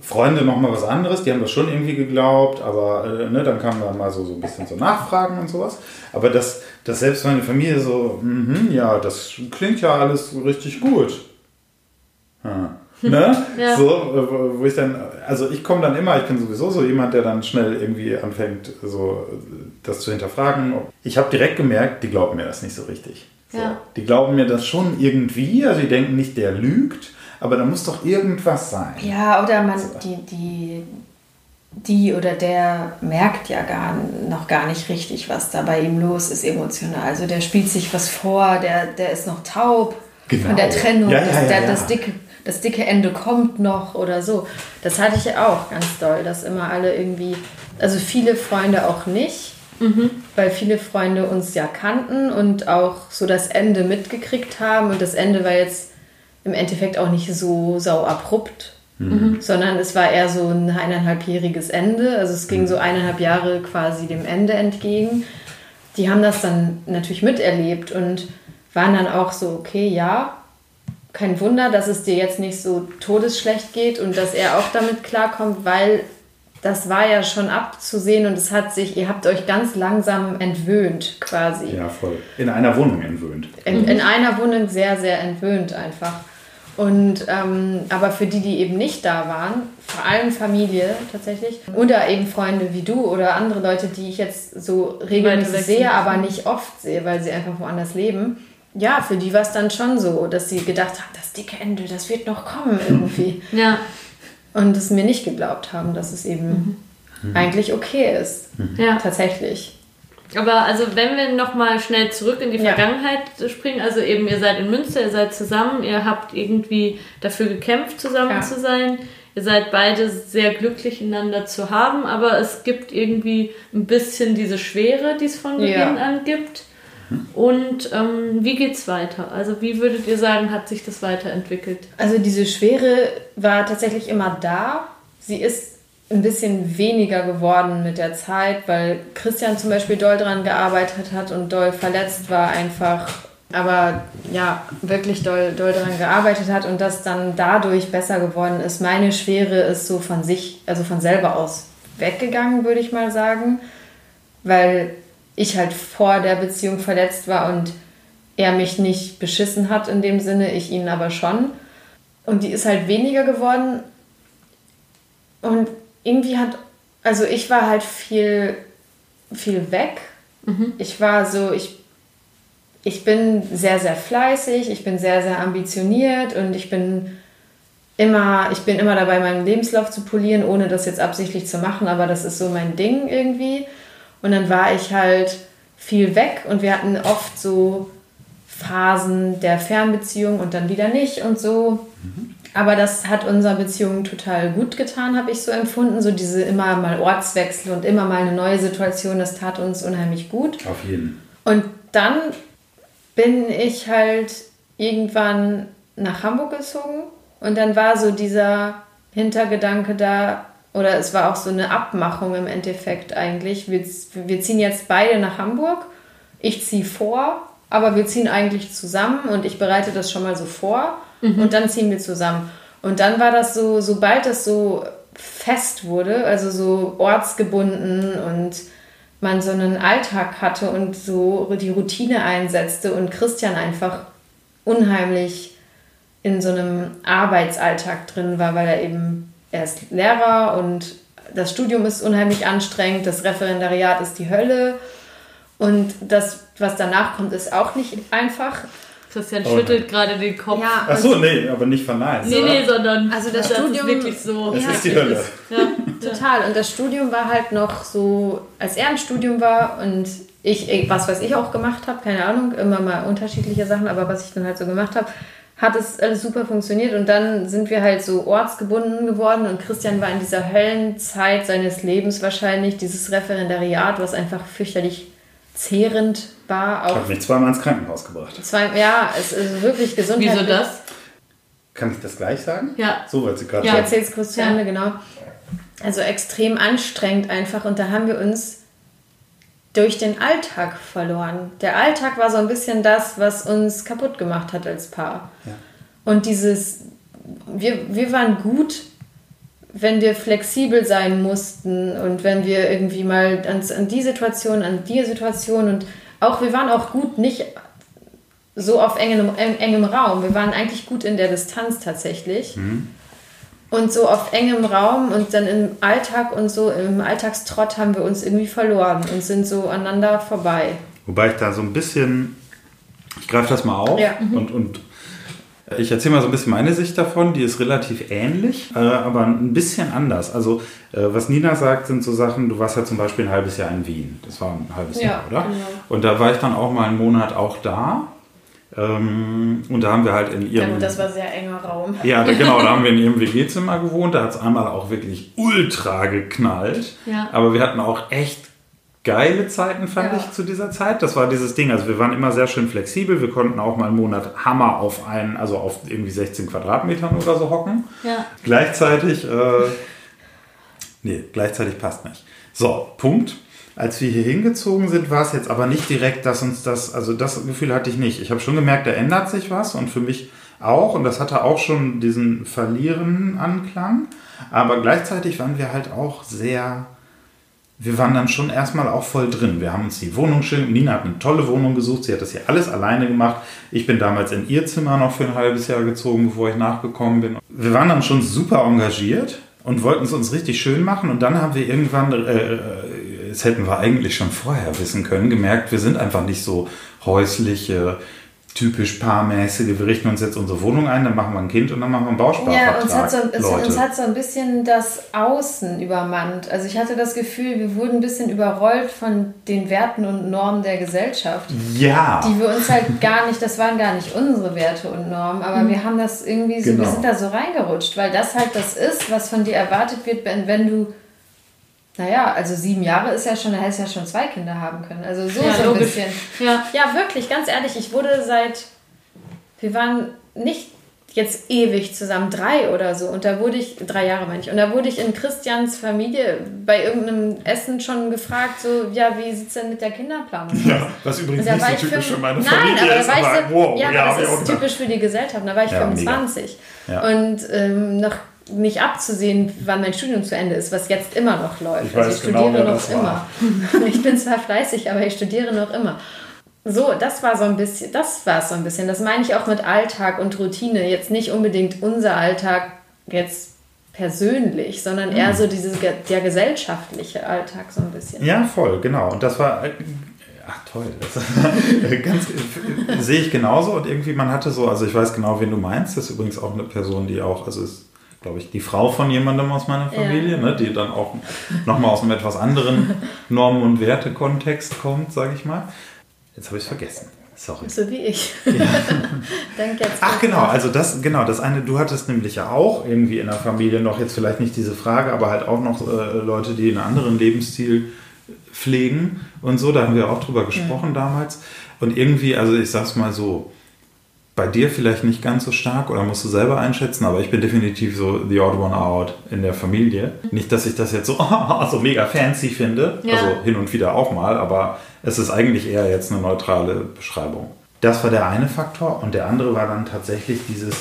Freunde noch mal was anderes, die haben das schon irgendwie geglaubt, aber äh, ne, dann kamen da mal so, so ein bisschen so Nachfragen und sowas. Aber dass, dass selbst meine Familie so, mhm, ja, das klingt ja alles richtig gut. Hm. Ne?
Ja.
So, wo ich dann, also ich komme dann immer, ich bin sowieso so jemand, der dann schnell irgendwie anfängt, so das zu hinterfragen. Ich habe direkt gemerkt, die glauben mir das nicht so richtig. So.
Ja.
Die glauben mir das schon irgendwie, also die denken nicht, der lügt, aber da muss doch irgendwas sein.
Ja, oder man, die, die, die oder der merkt ja gar, noch gar nicht richtig, was da bei ihm los ist emotional. Also der spielt sich was vor, der, der ist noch taub
Genau.
von der Trennung,
Ja, ja,
das,
ja,
der,
ja.
Das, dicke, das dicke Ende kommt noch oder so. Das hatte ich ja auch ganz doll, dass immer alle irgendwie, also viele Freunde auch nicht, weil viele Freunde uns ja kannten und auch so das Ende mitgekriegt haben und das Ende war jetzt im Endeffekt auch nicht so sau abrupt, sondern es war eher so ein eineinhalbjähriges Ende. Also es ging so eineinhalb Jahre quasi dem Ende entgegen. Die haben das dann natürlich miterlebt und waren dann auch so, okay, ja, kein Wunder, dass es dir jetzt nicht so todesschlecht geht und dass er auch damit klarkommt, weil das war ja schon abzusehen und es hat sich, ihr habt euch ganz langsam entwöhnt quasi
Ja, voll. In einer Wohnung entwöhnt.
in, in einer Wohnung sehr, sehr entwöhnt einfach. Und ähm, aber für die, die eben nicht da waren, vor allem Familie tatsächlich, oder eben Freunde wie du oder andere Leute, die ich jetzt so regelmäßig sehe, aber nicht oft sehe, weil sie einfach woanders leben. Ja, für die war es dann schon so, dass sie gedacht haben, das dicke Ende, das wird noch kommen irgendwie.
Ja.
Und es mir nicht geglaubt haben, dass es eben eigentlich okay ist.
Ja.
Tatsächlich.
Aber also wenn wir nochmal schnell zurück in die
Ja.
Vergangenheit springen, also eben ihr seid in Münster, ihr seid zusammen, ihr habt irgendwie dafür gekämpft, zusammen
Ja.
zu sein. Ihr seid beide sehr glücklich, einander zu haben, aber es gibt irgendwie ein bisschen diese Schwere, die es von
Ja.
Beginn an gibt. Und ähm, wie geht's weiter? Also wie würdet ihr sagen, hat sich das weiterentwickelt?
Also diese Schwere war tatsächlich immer da. Sie ist ein bisschen weniger geworden mit der Zeit, weil Christian zum Beispiel doll dran gearbeitet hat und doll verletzt war einfach. Aber ja, wirklich doll, doll daran gearbeitet hat und das dann dadurch besser geworden ist. Meine Schwere ist so von sich, also von selber aus weggegangen, würde ich mal sagen. Weil ich halt vor der Beziehung verletzt war und er mich nicht beschissen hat in dem Sinne, ich ihn aber schon. Und die ist halt weniger geworden. Und irgendwie hat, also ich war halt viel, viel weg. Ich war so, ich, ich bin sehr, sehr fleißig, ich bin sehr, sehr ambitioniert und ich bin immer, ich bin immer dabei, meinen Lebenslauf zu polieren, ohne das jetzt absichtlich zu machen, aber das ist so mein Ding irgendwie. Und dann war ich halt viel weg und wir hatten oft so Phasen der Fernbeziehung und dann wieder nicht und so. Aber das hat unserer Beziehung total gut getan, habe ich so empfunden. So diese immer mal Ortswechsel und immer mal eine neue Situation, das tat uns unheimlich gut.
Auf jeden.
Und dann bin ich halt irgendwann nach Hamburg gezogen und dann war so dieser Hintergedanke da, oder es war auch so eine Abmachung im Endeffekt eigentlich. Wir, wir ziehen jetzt beide nach Hamburg. Ich ziehe vor, aber wir ziehen eigentlich zusammen und ich bereite das schon mal so vor und dann ziehen wir zusammen. Und dann war das so, sobald das so fest wurde, also so ortsgebunden und man so einen Alltag hatte und so die Routine einsetzte und Christian einfach unheimlich in so einem Arbeitsalltag drin war, weil er eben, er ist Lehrer und das Studium ist unheimlich anstrengend, das Referendariat ist die Hölle und das, was danach kommt, ist auch nicht einfach.
Christian
Oh
schüttelt gerade den Kopf.
Ja,
Ach so, nee, aber nicht verneint.
Nee, nee, sondern
Also das
ist
Studium-
wirklich so.
Es
Ja.
ist die Hölle.
Ja.
Total. Und das Studium war halt noch so, als er im Studium war und ich, ich- was weiß ich auch gemacht habe, keine Ahnung, immer mal unterschiedliche Sachen, aber was ich dann halt so gemacht habe, hat es alles super funktioniert und dann sind wir halt so ortsgebunden geworden und Christian war in dieser Höllenzeit seines Lebens wahrscheinlich, dieses Referendariat, was einfach fürchterlich zehrend war. Auch
Hat mich zweimal ins Krankenhaus gebracht.
zwei, ja, es ist wirklich gesundheitlich.
Wieso das?
Kann ich das gleich sagen?
Ja.
So, weil sie gerade
Ich
Ja.
erzähle es kurz zu. Ende, genau. Also extrem anstrengend einfach und da haben wir uns durch den Alltag verloren. Der Alltag war so ein bisschen das, was uns kaputt gemacht hat als Paar.
Ja.
Und dieses, wir, wir waren gut, wenn wir flexibel sein mussten und wenn wir irgendwie mal an, an die Situation, an die Situation und auch, wir waren auch gut nicht so auf engem, eng- engem Raum. Wir waren eigentlich gut in der Distanz tatsächlich. Und so auf engem Raum und dann im Alltag und so im Alltagstrott haben wir uns irgendwie verloren und sind so aneinander vorbei.
Wobei ich da so ein bisschen, ich greife das mal auf
Ja.
und, und ich erzähle mal so ein bisschen meine Sicht davon, die ist relativ ähnlich, äh, aber ein bisschen anders. Also äh, was Nina sagt, sind so Sachen, du warst ja zum Beispiel ein halbes Jahr in Wien, das war ein halbes
Ja,
Jahr, oder?
genau.
Und da war ich dann auch mal einen Monat auch da ähm, und da haben wir halt in
Ja,
ihrem...
gut, das war sehr enger Raum.
Ja, da, genau, da haben wir in ihrem WG-Zimmer gewohnt. Da hat es einmal auch wirklich ultra geknallt.
Ja.
Aber wir hatten auch echt geile Zeiten, fand
Ja.
ich, zu dieser Zeit. Das war dieses Ding. Also wir waren immer sehr schön flexibel. Wir konnten auch mal einen Monat Hammer auf einen, also auf irgendwie 16 Quadratmetern oder so hocken.
Ja.
Gleichzeitig, äh, nee, gleichzeitig passt nicht. So, Punkt. Als wir hier hingezogen sind, war es jetzt aber nicht direkt, dass uns das, also das Gefühl hatte ich nicht. Ich habe schon gemerkt, da ändert sich was und für mich auch und das hatte auch schon diesen Verlieren-Anklang. Aber gleichzeitig waren wir halt auch sehr, wir waren dann schon erstmal auch voll drin. Wir haben uns die Wohnung schön, Nina hat eine tolle Wohnung gesucht, sie hat das hier alles alleine gemacht. Ich bin damals in ihr Zimmer noch für ein halbes Jahr gezogen, bevor ich nachgekommen bin. Wir waren dann schon super engagiert und wollten es uns richtig schön machen und dann haben wir irgendwann, äh, das hätten wir eigentlich schon vorher wissen können, gemerkt, wir sind einfach nicht so häusliche, typisch paarmäßige, wir richten uns jetzt unsere Wohnung ein, dann machen wir ein Kind und dann machen wir einen Bausparvertrag.
Ja, uns hat, so, es, uns hat so ein bisschen das Außen übermannt. Also ich hatte das Gefühl, wir wurden ein bisschen überrollt von den Werten und Normen der Gesellschaft.
ja.
Die wir uns halt gar nicht, das waren gar nicht unsere Werte und Normen, aber wir haben das irgendwie so, wir
Genau.
sind da so reingerutscht, weil das halt das ist, was von dir erwartet wird, wenn, wenn du, naja, also sieben Jahre ist ja schon, da hättest du ja schon zwei Kinder haben können. Also so,
Ja,
so ein
logisch.
bisschen.
Ja.
Ja, wirklich, ganz ehrlich, ich wurde seit, wir waren nicht jetzt ewig zusammen, drei oder so. Und da wurde ich, drei Jahre meine ich, und da wurde ich in Christians Familie bei irgendeinem Essen schon gefragt, so, ja, wie sieht es denn mit der Kinderplanung aus?
Ja, was übrigens
Und da
nicht
war
so
ich
typisch
fünf-
für meine
Nein,
Familie
aber da
ist,
war ich
aber
so,
wow,
ja,
ja,
aber
ich
das ist typisch für die Gesellschaft. Da war ich
Ja, mega.
25.
Ja.
Und ähm, noch nicht abzusehen, wann mein Studium zu Ende ist, was jetzt immer noch läuft.
Ich
also ich
genau,
studiere
wer
noch immer. ich bin zwar fleißig, aber ich studiere noch immer. So, das war so ein bisschen, das war es so ein bisschen. Das meine ich auch mit Alltag und Routine. Jetzt nicht unbedingt unser Alltag jetzt persönlich, sondern
Mhm.
eher so dieses, der gesellschaftliche Alltag so ein bisschen.
Ja, voll, genau. Und das war. äh, Ach toll, das ganz, sehe ich genauso und irgendwie man hatte so, also ich weiß genau, wen du meinst. Das ist übrigens auch eine Person, die auch, also ist, glaube ich, die Frau von jemandem aus meiner Familie, ne, die dann auch nochmal aus einem etwas anderen Normen- und Wertekontext kommt, sage ich mal. Jetzt habe ich es vergessen. Sorry.
So wie ich. Denk jetzt
Ach genau, also das, genau, das eine, du hattest nämlich ja auch irgendwie in der Familie noch jetzt vielleicht nicht diese Frage, aber halt auch noch äh, Leute, die einen anderen Lebensstil pflegen und so. Da haben wir auch drüber gesprochen
Mhm.
damals. Und irgendwie, also ich sag's mal so, bei dir vielleicht nicht ganz so stark oder musst du selber einschätzen, aber ich bin definitiv so the odd one out in der Familie. Nicht, dass ich das jetzt so, so mega fancy finde,
Ja.
also hin und wieder auch mal, aber es ist eigentlich eher jetzt eine neutrale Beschreibung. Das war der eine Faktor und der andere war dann tatsächlich dieses,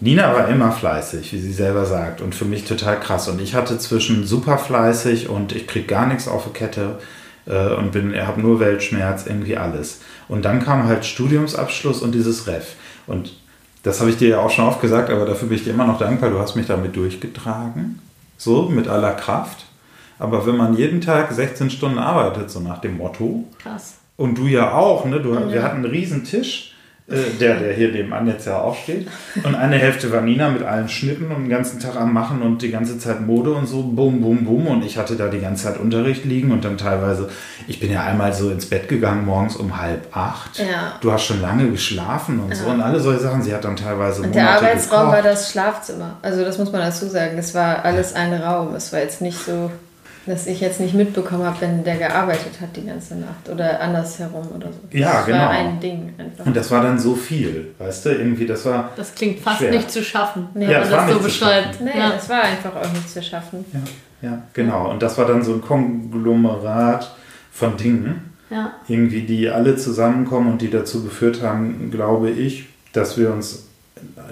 Nina war immer fleißig, wie sie selber sagt und für mich total krass und ich hatte zwischen super fleißig und ich krieg gar nichts auf die Kette äh, und bin, habe nur Weltschmerz, irgendwie alles. Und dann kam halt Studiumsabschluss und dieses Ref. Und das habe ich dir ja auch schon oft gesagt, aber dafür bin ich dir immer noch dankbar. Du hast mich damit durchgetragen. So, mit aller Kraft. Aber wenn man jeden Tag 16 Stunden arbeitet, so nach dem Motto,
Krass.
und du ja auch, ne? Du, Wir hatten einen riesen Tisch, äh, der, der hier nebenan jetzt ja auch steht. Und eine Hälfte war Nina mit allen Schnitten und den ganzen Tag am Machen und die ganze Zeit Mode und so, bum, bum, bum. Und ich hatte da die ganze Zeit Unterricht liegen und dann teilweise, ich bin ja einmal so ins Bett gegangen morgens um halb acht.
Ja.
Du hast schon lange geschlafen und so und alle solche Sachen. Sie hat dann teilweise
Und der
Monate
Arbeitsraum
gekocht.
war das Schlafzimmer. Also das muss man dazu sagen. Es war alles ein Raum. Es war jetzt nicht so, dass ich jetzt nicht mitbekommen habe, wenn der gearbeitet hat die ganze Nacht oder andersherum oder so.
Ja,
das
genau.
war ein Ding einfach.
Und das war dann so viel, weißt du, irgendwie, das war.
Das klingt fast
Schwer.
nicht zu schaffen,
Nee,
wenn
Ja,
man
es war
das so
nicht zu
beschreibt.
schaffen.
nee,
ja.
es war einfach auch nicht zu schaffen.
Ja, ja, genau. Und das war dann so ein Konglomerat von Dingen.
ja.
irgendwie, die alle zusammenkommen und die dazu geführt haben, glaube ich, dass wir uns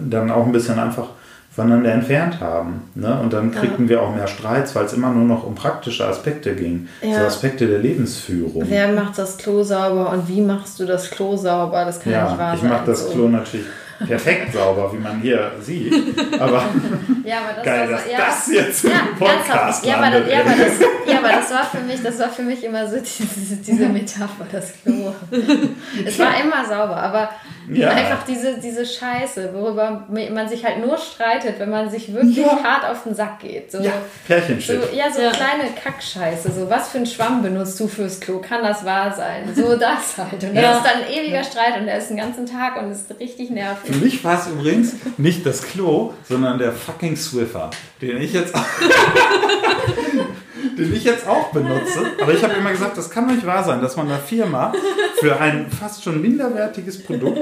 dann auch ein bisschen einfach voneinander entfernt haben. Ne? Und dann kriegten wir auch mehr Streits, weil es immer nur noch um praktische Aspekte ging. So
Ja.
Aspekte der Lebensführung.
Wer macht das Klo sauber und wie machst du das Klo sauber? Das kann ja, nicht wahr
ja, ich
sein.
mache das
so.
Klo natürlich perfekt sauber, wie man hier sieht. Aber
Ja, aber das
geil,
war so, ja,
das jetzt im
ja,
Podcast
ernsthaft. Ja, aber das, ja, aber das, ja, aber das war für mich, das war für mich immer so diese, diese Metapher, das Klo. Es war immer sauber, aber
Ja.
einfach diese, diese Scheiße, worüber man sich halt nur streitet, wenn man sich wirklich
Ja.
hart auf den Sack geht. So,
ja,
so, ja, so
Ja.
kleine Kackscheiße. So, was für ein Schwamm benutzt du fürs Klo? Kann das wahr sein? So das halt. Und
Ja.
das ist dann ein ewiger Streit und der ist den ganzen Tag und ist richtig nervig.
Für mich war es übrigens nicht das Klo, sondern der fucking Swiffer, den ich jetzt, den ich jetzt auch benutze. Aber ich habe immer gesagt, das kann nicht wahr sein, dass man einer Firma für ein fast schon minderwertiges Produkt,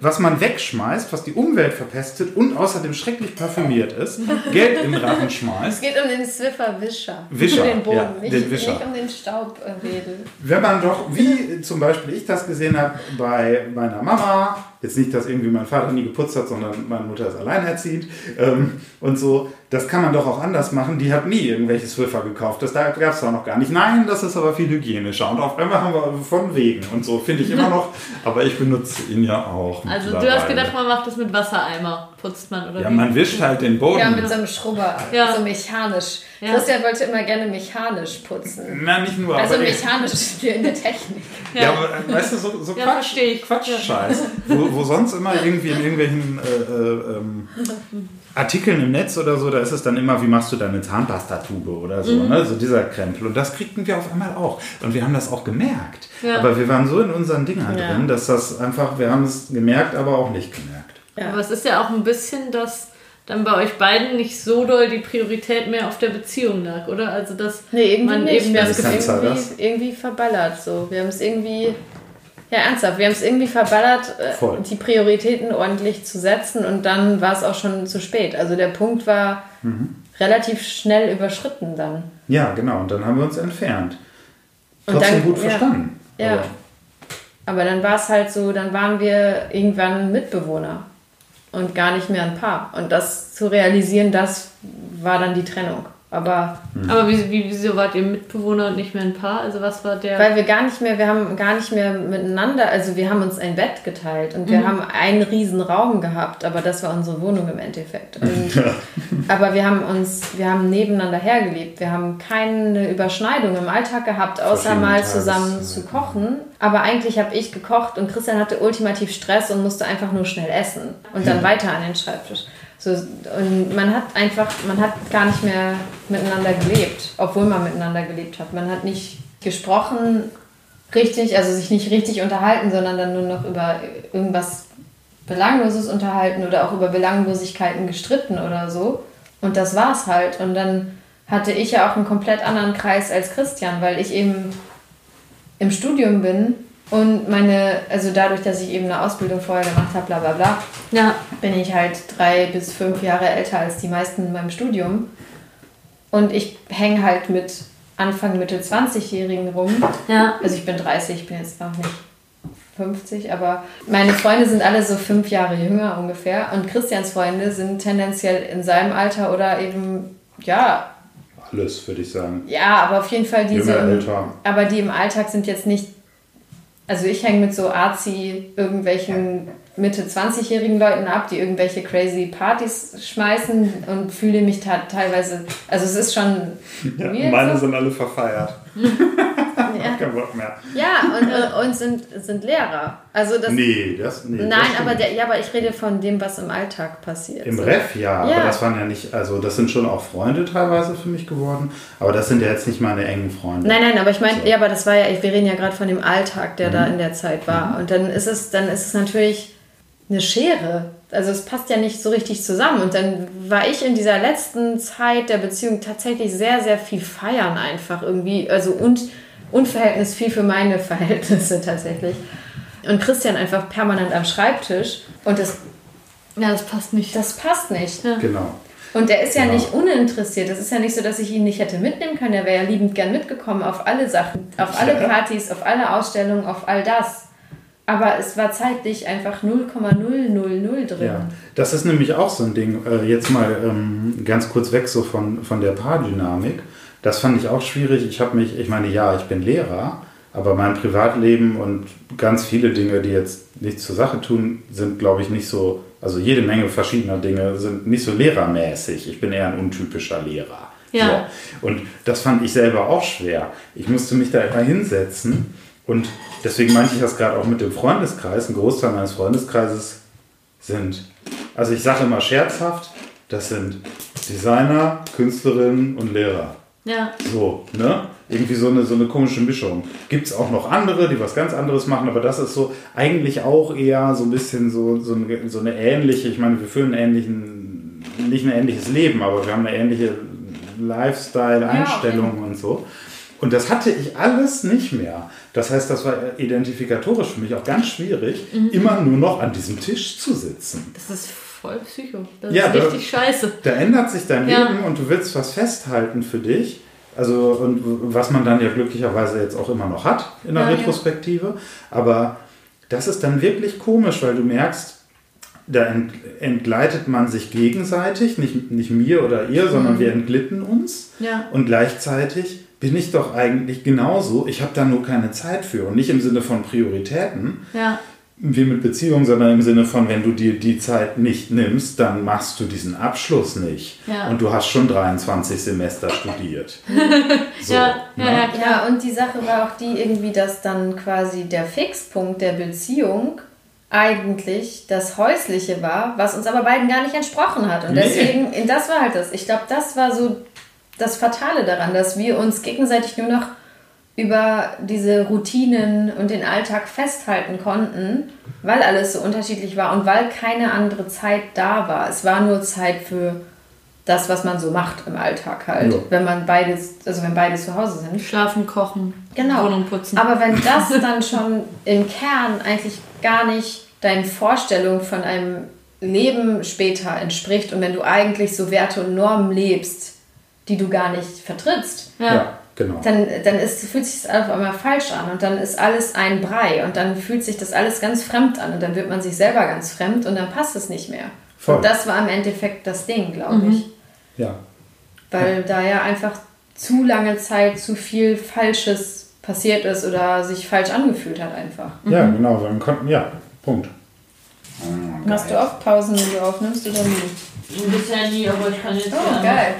was man wegschmeißt, was die Umwelt verpestet und außerdem schrecklich parfümiert ist, Geld in den Rachen
Es
schmeißt.
geht um den Swiffer-Wischer.
Wischer,
Für den Boden,
ja,
nicht,
den Wischer.
nicht um den Staubwedel.
Wenn man doch, wie zum Beispiel ich das gesehen habe bei meiner Mama, jetzt nicht, dass irgendwie mein Vater nie geputzt hat, sondern meine Mutter ist alleinerziehend ähm, und so, das kann man doch auch anders machen. Die hat nie irgendwelche Swiffer gekauft. Das gab es da noch gar nicht. Nein, das ist aber viel hygienischer. Und auf einmal haben wir von wegen und so, finde ich immer noch. Aber ich benutze ihn ja auch.
Also du hast gedacht, man macht das mit Wassereimer, putzt man oder
Ja,
wie?
man wischt halt den Boden.
Ja, mit so einem Schrubber,
Ja.
so mechanisch.
Ja.
Christian wollte immer gerne mechanisch putzen.
Na, nicht nur,
Also
aber
mechanisch hier in der Technik.
Ja, aber äh, weißt du, so, so
Ja,
Quatsch. Quatsch-Scheiß, wo, wo sonst immer irgendwie in irgendwelchen äh, äh, ähm, Artikeln im Netz oder so, da ist es dann immer, wie machst du deine Zahnpastatube oder so, ne? so dieser Krempel. Und das kriegten wir auf einmal auch. Und wir haben das auch gemerkt.
Ja.
Aber wir waren so in unseren Dingern
Ja.
drin, dass das einfach, wir haben es gemerkt, aber auch nicht gemerkt.
Ja.
Aber es ist ja auch ein bisschen, dass dann bei euch beiden nicht so doll die Priorität mehr auf der Beziehung lag, oder? Also dass
Nee, irgendwie
man
nicht.
eben das
du
irgendwie,
das?
irgendwie verballert. So. Wir haben es irgendwie, ja ernsthaft, wir haben es irgendwie verballert, äh,
Voll.
die Prioritäten ordentlich zu setzen und dann war es auch schon zu spät. Also der Punkt war
Mhm.
relativ schnell überschritten dann.
Ja, genau. Und dann haben wir uns entfernt.
Und
Trotzdem
dann-
gut
ja.
verstanden.
Ja.
Aber-
Aber dann war es halt so, dann waren wir irgendwann Mitbewohner und gar nicht mehr ein Paar. Und das zu realisieren, das war dann die Trennung. Aber
Aber wie, wie, wieso wart ihr Mitbewohner und nicht mehr ein Paar? Also was war der.
weil wir gar nicht mehr, wir haben gar nicht mehr miteinander, also wir haben uns ein Bett geteilt und wir haben einen riesen Raum gehabt, aber das war unsere Wohnung im Endeffekt. Und, aber wir haben uns, wir haben nebeneinander hergelebt. Wir haben keine Überschneidung im Alltag gehabt, außer mal
Tages-
zusammen zu kochen. Aber eigentlich habe ich gekocht und Christian hatte ultimativ Stress und musste einfach nur schnell essen und dann weiter an den Schreibtisch. So, und man hat einfach, man hat gar nicht mehr miteinander gelebt, obwohl man miteinander gelebt hat. Man hat nicht gesprochen richtig, also sich nicht richtig unterhalten, sondern dann nur noch über irgendwas Belangloses unterhalten oder auch über Belanglosigkeiten gestritten oder so. Und das war's halt. Und dann hatte ich ja auch einen komplett anderen Kreis als Christian, weil ich eben im Studium bin und meine, also dadurch, dass ich eben eine Ausbildung vorher gemacht habe, bla bla bla,
Ja.
bin ich halt drei bis fünf Jahre älter als die meisten in meinem Studium. Und ich hänge halt mit Anfang, Mitte 20-Jährigen rum.
Ja.
Also ich bin 30, ich bin jetzt noch nicht 50, aber meine Freunde sind alle so fünf Jahre jünger ungefähr. Und Christians Freunde sind tendenziell in seinem Alter oder eben, ja,
Alles, würde ich sagen.
ja, aber auf jeden Fall diese.
Jünger, älter.
Aber die im Alltag sind jetzt nicht. Also ich hänge mit so Arzi irgendwelchen Mitte 20-jährigen Leuten ab, die irgendwelche crazy Partys schmeißen und fühle mich teilweise. Also es ist schon.
Ja,
weird
meine
so.
sind alle verfeiert.
Ja,
Kein Bock mehr.
ja und, äh, und sind, sind Lehrer. Also das.
Nee, das nee,
Nein,
das
aber, der, ja, aber ich rede von dem, was im Alltag passiert.
Im
so.
Ref, ja,
Ja.
aber das waren ja nicht, also das sind schon auch Freunde teilweise für mich geworden, aber das sind ja jetzt nicht meine engen Freunde.
Nein, nein, aber ich meine,
So. Mhm.
ja, aber das war ja, wir reden ja gerade von dem Alltag, der da in der Zeit war. Und dann ist es, dann ist es natürlich eine Schere. Also es passt ja nicht so richtig zusammen. Und dann war ich in dieser letzten Zeit der Beziehung tatsächlich sehr, sehr viel feiern einfach irgendwie. Also und unverhältnis viel für meine Verhältnisse tatsächlich. Und Christian einfach permanent am Schreibtisch. Und das,
Ja, das passt nicht.
das passt nicht.
Genau.
Und der ist ja
Genau.
nicht uninteressiert. Es ist ja nicht so, dass ich ihn nicht hätte mitnehmen können. Er wäre ja liebend gern mitgekommen auf alle Sachen, auf alle
Ja.
Partys, auf alle Ausstellungen, auf all das. Aber es war zeitlich einfach 0,000 drin.
Ja, das ist nämlich auch so ein Ding, äh, jetzt mal ähm, ganz kurz weg so von, von der Paardynamik. Das fand ich auch schwierig. Ich habe mich, ich meine, ja, ich bin Lehrer, aber mein Privatleben und ganz viele Dinge, die jetzt nichts zur Sache tun, sind, glaube ich, nicht so, also jede Menge verschiedener Dinge sind nicht so lehrermäßig. Ich bin eher ein untypischer Lehrer.
Ja.
So. Und das fand ich selber auch schwer. Ich musste mich da immer hinsetzen und deswegen meinte ich das gerade auch mit dem Freundeskreis. Ein Großteil meines Freundeskreises sind, also ich sage immer scherzhaft, das sind Designer, Künstlerinnen und Lehrer.
Ja.
So, ne? Irgendwie so eine, so eine komische Mischung. Gibt es auch noch andere, die was ganz anderes machen, aber das ist so eigentlich auch eher so ein bisschen so, so, eine, so eine ähnliche, ich meine, wir führen einen ähnlichen, nicht ein ähnliches Leben, aber wir haben eine ähnliche Lifestyle-Einstellung und so. Und das hatte ich alles nicht mehr. Das heißt, das war identifikatorisch für mich auch ganz schwierig, immer nur noch an diesem Tisch zu sitzen.
Das ist voll Psycho. Das
Ja,
ist richtig scheiße.
Da ändert sich dein
Ja.
Leben und du willst was festhalten für dich. Also, und was man dann ja glücklicherweise jetzt auch immer noch hat in der
Ja.
Retrospektive. Aber das ist dann wirklich komisch, weil du merkst, da ent, entgleitet man sich gegenseitig, nicht, nicht mir oder ihr, sondern wir entglitten uns.
Ja.
Und gleichzeitig bin ich doch eigentlich genauso. Ich habe da nur keine Zeit für. Und nicht im Sinne von Prioritäten,
Ja.
wie mit Beziehung, sondern im Sinne von, wenn du dir die Zeit nicht nimmst, dann machst du diesen Abschluss nicht.
Ja.
Und du hast schon 23 Semester studiert. So,
ja, ja,
ne?
ja,
und die Sache war auch die irgendwie, dass dann quasi der Fixpunkt der Beziehung eigentlich das Häusliche war, was uns aber beiden gar nicht entsprochen hat. Und
Nee.
deswegen, das war halt das. Ich glaube, das war so das Fatale daran, dass wir uns gegenseitig nur noch über diese Routinen und den Alltag festhalten konnten, weil alles so unterschiedlich war und weil keine andere Zeit da war. Es war nur Zeit für das, was man so macht im Alltag halt,
Ja.
wenn man beides, also wenn beide zu Hause sind.
Schlafen, kochen,
Genau.
Wohnung putzen.
Aber wenn das dann schon im Kern eigentlich gar nicht deinen Vorstellungen von einem Leben später entspricht und wenn du eigentlich so Werte und Normen lebst, die du gar nicht vertrittst,
ja.
Ja, genau.
dann, dann ist, fühlt sich das auf einmal falsch an und dann ist alles ein Brei und dann fühlt sich das alles ganz fremd an und dann wird man sich selber ganz fremd und dann passt es nicht mehr.
Voll.
Und das war im Endeffekt das Ding, glaube ich.
Ja.
Weil da ja einfach zu lange Zeit zu viel Falsches passiert ist oder sich falsch angefühlt hat einfach.
ja, genau. Wir konnten, ja, Punkt.
Machst du oft Pausen, wenn du aufnimmst oder nie?
Bisher nie, aber ich kann jetzt
Oh,
ja-
geil.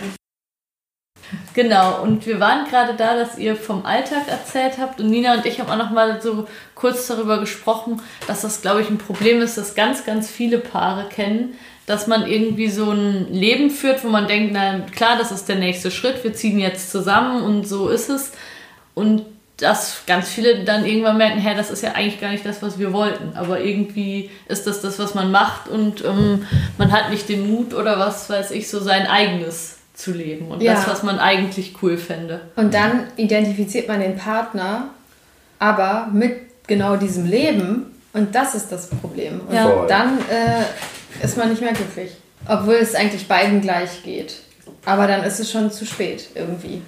Genau, und wir waren gerade da, dass ihr vom Alltag erzählt habt und Nina und ich haben auch noch mal so kurz darüber gesprochen, dass das, glaube ich, ein Problem ist, das ganz, ganz viele Paare kennen, dass man irgendwie so ein Leben führt, wo man denkt, na klar, das ist der nächste Schritt, wir ziehen jetzt zusammen und so ist es. Und dass ganz viele dann irgendwann merken, hä, das ist ja eigentlich gar nicht das, was wir wollten. Aber irgendwie ist das das, was man macht und ähm, man hat nicht den Mut oder was weiß ich, so sein eigenes zu leben. Und
Ja.
das, was man eigentlich cool fände.
Und dann identifiziert man den Partner aber mit genau diesem Leben. Und das ist das Problem. Und
Ja.
dann äh, ist man nicht mehr glücklich. Obwohl es eigentlich beiden gleich geht. Aber dann ist es schon zu spät irgendwie.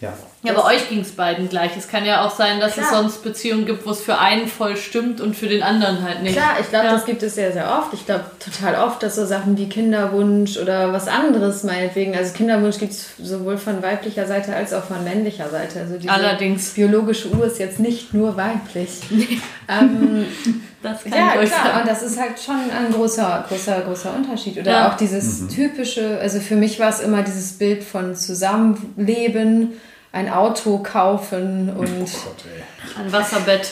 Ja.
Ja, bei euch ging es beiden gleich. Es kann ja auch sein, dass es
Klar.
sonst Beziehungen gibt, wo es für einen voll stimmt und für den anderen halt nicht.
Klar, ich glaube,
Ja.
das gibt es sehr, sehr oft. Ich glaube total oft, dass so Sachen wie Kinderwunsch oder was anderes meinetwegen, also Kinderwunsch gibt es sowohl von weiblicher Seite als auch von männlicher Seite. Also diese
Allerdings.
biologische Uhr ist jetzt nicht nur weiblich. ähm,
Das kann
ja,
ich euch
klar,
sagen.
und das ist halt schon ein großer, großer, großer Unterschied. Oder
Ja.
auch dieses typische, also für mich war es immer dieses Bild von Zusammenleben, ein Auto kaufen und
Gott, ey.
Ein Wasserbett.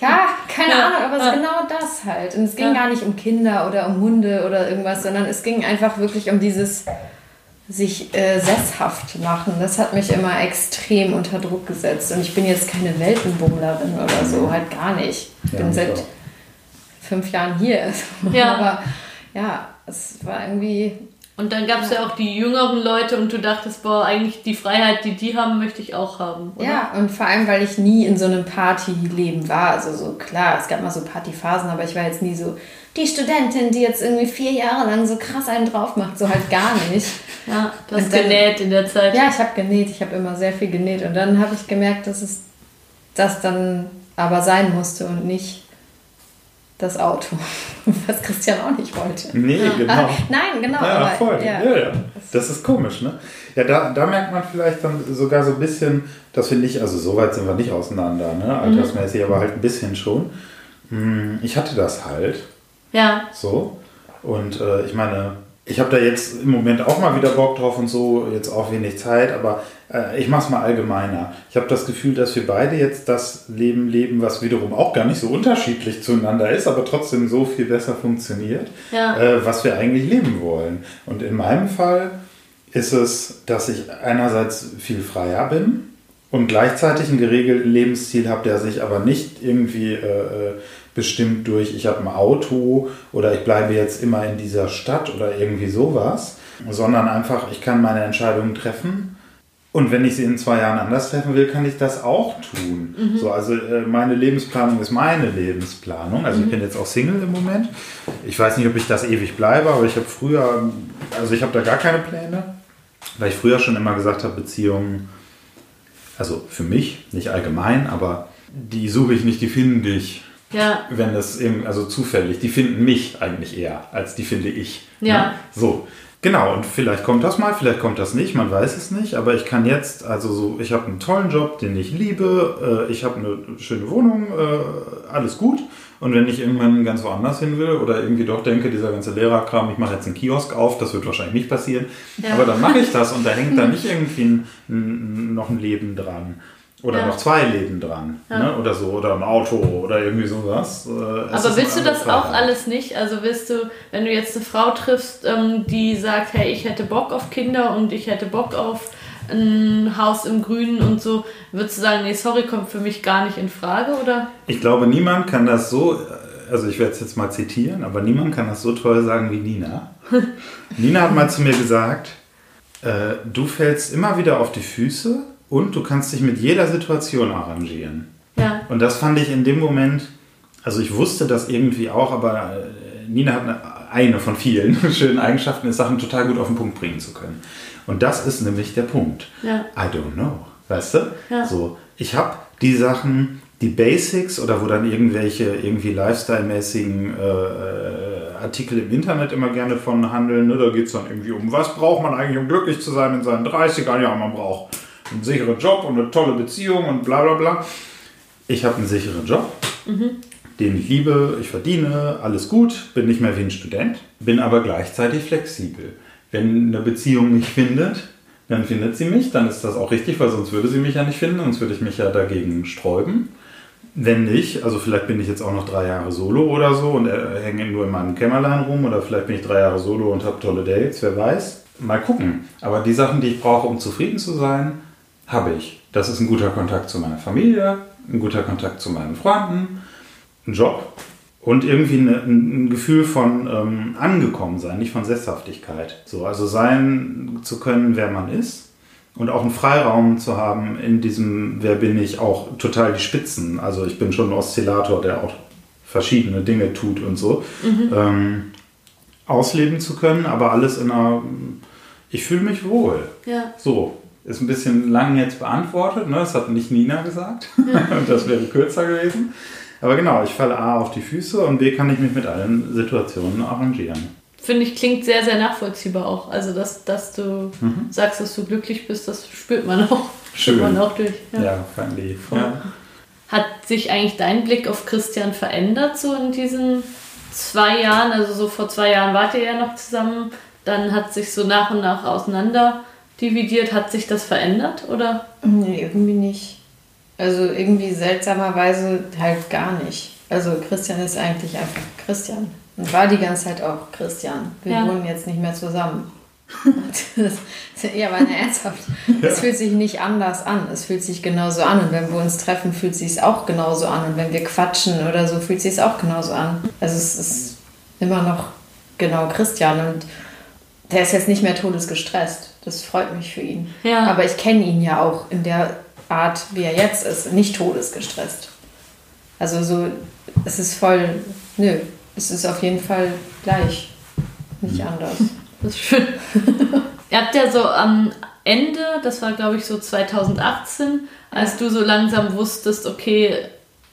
ja, keine
Ja,
Ahnung, aber es
ja.
ist genau das halt. Und es ging
Ja.
gar nicht um Kinder oder um Hunde oder irgendwas, sondern es ging einfach wirklich um dieses sich äh, sesshaft machen. Das hat mich immer extrem unter Druck gesetzt. Und ich bin jetzt keine Weltenbummlerin oder so, halt gar nicht. Ich bin seit fünf Jahren hier.
Ja.
Aber ja, es war irgendwie.
Und dann gab es ja. auch die jüngeren Leute und du dachtest, boah, eigentlich die Freiheit, die die haben, möchte ich auch haben. Oder?
Ja, und vor allem, weil ich nie in so einem Partyleben war. Also so klar, es gab mal so Partyphasen, aber ich war jetzt nie so die Studentin, die jetzt irgendwie vier Jahre lang so krass einen drauf macht. So halt gar nicht.
Ja, du hast
dann-
genäht in der Zeit.
Ja, ich habe genäht, ich habe immer sehr viel genäht. Und dann habe ich gemerkt, dass es das dann aber sein musste und nicht das Auto, was Christian auch nicht wollte.
Nee, genau.
Ah, nein, genau.
Ja,
aber,
voll.
ja.
Ja. ja, Das ist komisch, ne? Ja, da, da merkt man vielleicht dann sogar so ein bisschen, dass wir nicht, also so weit sind wir nicht auseinander, ne? Altersmäßig, aber halt ein bisschen schon. Hm, Ich hatte das halt
ja.
so. Und äh, ich meine, ich habe da jetzt im Moment auch mal wieder Bock drauf und so, jetzt auch wenig Zeit, aber äh, ich mache es mal allgemeiner. Ich habe das Gefühl, dass wir beide jetzt das Leben leben, was wiederum auch gar nicht so unterschiedlich zueinander ist, aber trotzdem so viel besser funktioniert,
Ja.
äh, was wir eigentlich leben wollen. Und in meinem Fall ist es, dass ich einerseits viel freier bin und gleichzeitig einen geregelten Lebensstil habe, der sich aber nicht irgendwie äh, äh, bestimmt durch, ich habe ein Auto oder ich bleibe jetzt immer in dieser Stadt oder irgendwie sowas, sondern einfach, ich kann meine Entscheidungen treffen. Und wenn ich sie in zwei Jahren anders treffen will, kann ich das auch tun. So, also äh, meine Lebensplanung ist meine Lebensplanung. Also ich bin jetzt auch Single im Moment. Ich weiß nicht, ob ich das ewig bleibe, aber ich habe früher, also ich habe da gar keine Pläne, weil ich früher schon immer gesagt habe, Beziehungen, also für mich, nicht allgemein, aber die suche ich nicht, die finde ich
Ja.
wenn das eben, also zufällig, die finden mich eigentlich eher, als die finde ich.
Ja.
Ne? So. Genau, und vielleicht kommt das mal, vielleicht kommt das nicht, man weiß es nicht, aber ich kann jetzt, also so, ich habe einen tollen Job, den ich liebe, äh, ich habe eine schöne Wohnung, äh, alles gut. Und wenn ich irgendwann ganz woanders hin will oder irgendwie doch denke, dieser ganze Lehrerkram, ich mache jetzt einen Kiosk auf, das wird wahrscheinlich nicht passieren,
Ja.
aber dann mache ich das und da hängt da nicht irgendwie ein, ein, noch ein Leben dran. Oder
Ja.
noch zwei Leben dran. Ne? Oder so. Oder ein Auto oder irgendwie sowas. Äh, es
Aber willst du das
andere
auch
Freiheit.
alles nicht? Also willst du, wenn du jetzt eine Frau triffst, ähm, die sagt, hey, ich hätte Bock auf Kinder und ich hätte Bock auf ein Haus im Grünen und so, würdest du sagen, nee, sorry, kommt für mich gar nicht in Frage, oder?
Ich glaube, niemand kann das so, also ich werde es jetzt mal zitieren, aber niemand kann das so toll sagen wie Nina. Nina hat mal zu mir gesagt, äh, du fällst immer wieder auf die Füße und du kannst dich mit jeder Situation arrangieren.
Ja.
Und das fand ich in dem Moment, also ich wusste das irgendwie auch, aber äh, Nina hat eine, eine von vielen schönen Eigenschaften, ist Sachen total gut auf den Punkt bringen zu können. Und das ist nämlich der Punkt.
Ja.
I don't know. Weißt du?
Ja.
So, ich habe die Sachen, die Basics oder wo dann irgendwelche irgendwie Lifestyle-mäßigen äh, äh, Artikel im Internet immer gerne von handeln. Ne? Da geht es dann irgendwie um, was braucht man eigentlich, um glücklich zu sein in seinen 30ern? Ja, man braucht einen sicheren Job und eine tolle Beziehung und bla bla bla. Ich habe einen sicheren Job, den ich liebe, ich verdiene, alles gut, bin nicht mehr wie ein Student, bin aber gleichzeitig flexibel. Wenn eine Beziehung mich findet, dann findet sie mich, dann ist das auch richtig, weil sonst würde sie mich ja nicht finden, sonst würde ich mich ja dagegen sträuben. Wenn nicht, also vielleicht bin ich jetzt auch noch drei Jahre solo oder so und äh, hänge nur in meinem Kämmerlein rum oder vielleicht bin ich drei Jahre solo und habe tolle Dates, wer weiß. Mal gucken. Aber die Sachen, die ich brauche, um zufrieden zu sein, habe ich. Das ist ein guter Kontakt zu meiner Familie, ein guter Kontakt zu meinen Freunden, ein Job und irgendwie ein, ein Gefühl von ähm, angekommen sein, nicht von Sesshaftigkeit. So, also sein zu können, wer man ist, und auch einen Freiraum zu haben in diesem Wer bin ich auch total die Spitzen. Also ich bin schon ein Oszillator, der auch verschiedene Dinge tut und so. Ähm, ausleben zu können, aber alles in einer, ich fühle mich wohl.
Ja.
So, ist ein bisschen lang jetzt beantwortet, ne? das hat nicht Nina gesagt, und das wäre kürzer gewesen. Aber genau, ich falle A auf die Füße und B kann ich mich mit allen Situationen arrangieren.
Finde ich, klingt sehr, sehr nachvollziehbar auch. Also, dass, dass du sagst, dass du glücklich bist, das spürt man auch.
Schön.
Spürt man auch durch.
Ja,
Ja.
lieb. Ja.
Hat sich eigentlich dein Blick auf Christian verändert, so in diesen zwei Jahren? Also, so vor zwei Jahren wart ihr ja noch zusammen. Dann hat sich so nach und nach auseinander dividiert. Hat sich das verändert? Oder?
Nee, irgendwie nicht. Also irgendwie seltsamerweise halt gar nicht. Also Christian ist eigentlich einfach Christian. Und war die ganze Zeit auch Christian. Wir
Ja.
wohnen jetzt nicht mehr zusammen. Das, ja, aber ernsthaft. Es fühlt sich nicht anders an. Es fühlt sich genauso an. Und wenn wir uns treffen, fühlt sich es auch genauso an. Und wenn wir quatschen oder so, fühlt sich es auch genauso an. Also es ist immer noch genau Christian. Und der ist jetzt nicht mehr todesgestresst. Das freut mich für ihn.
Ja.
Aber ich kenne ihn ja auch in der Art, wie er jetzt ist, nicht todesgestresst. Also so, es ist voll, nö, es ist auf jeden Fall gleich, nicht anders.
Das ist schön. Ihr habt ja so am Ende, das war glaube ich so 2018, als du so langsam wusstest, okay,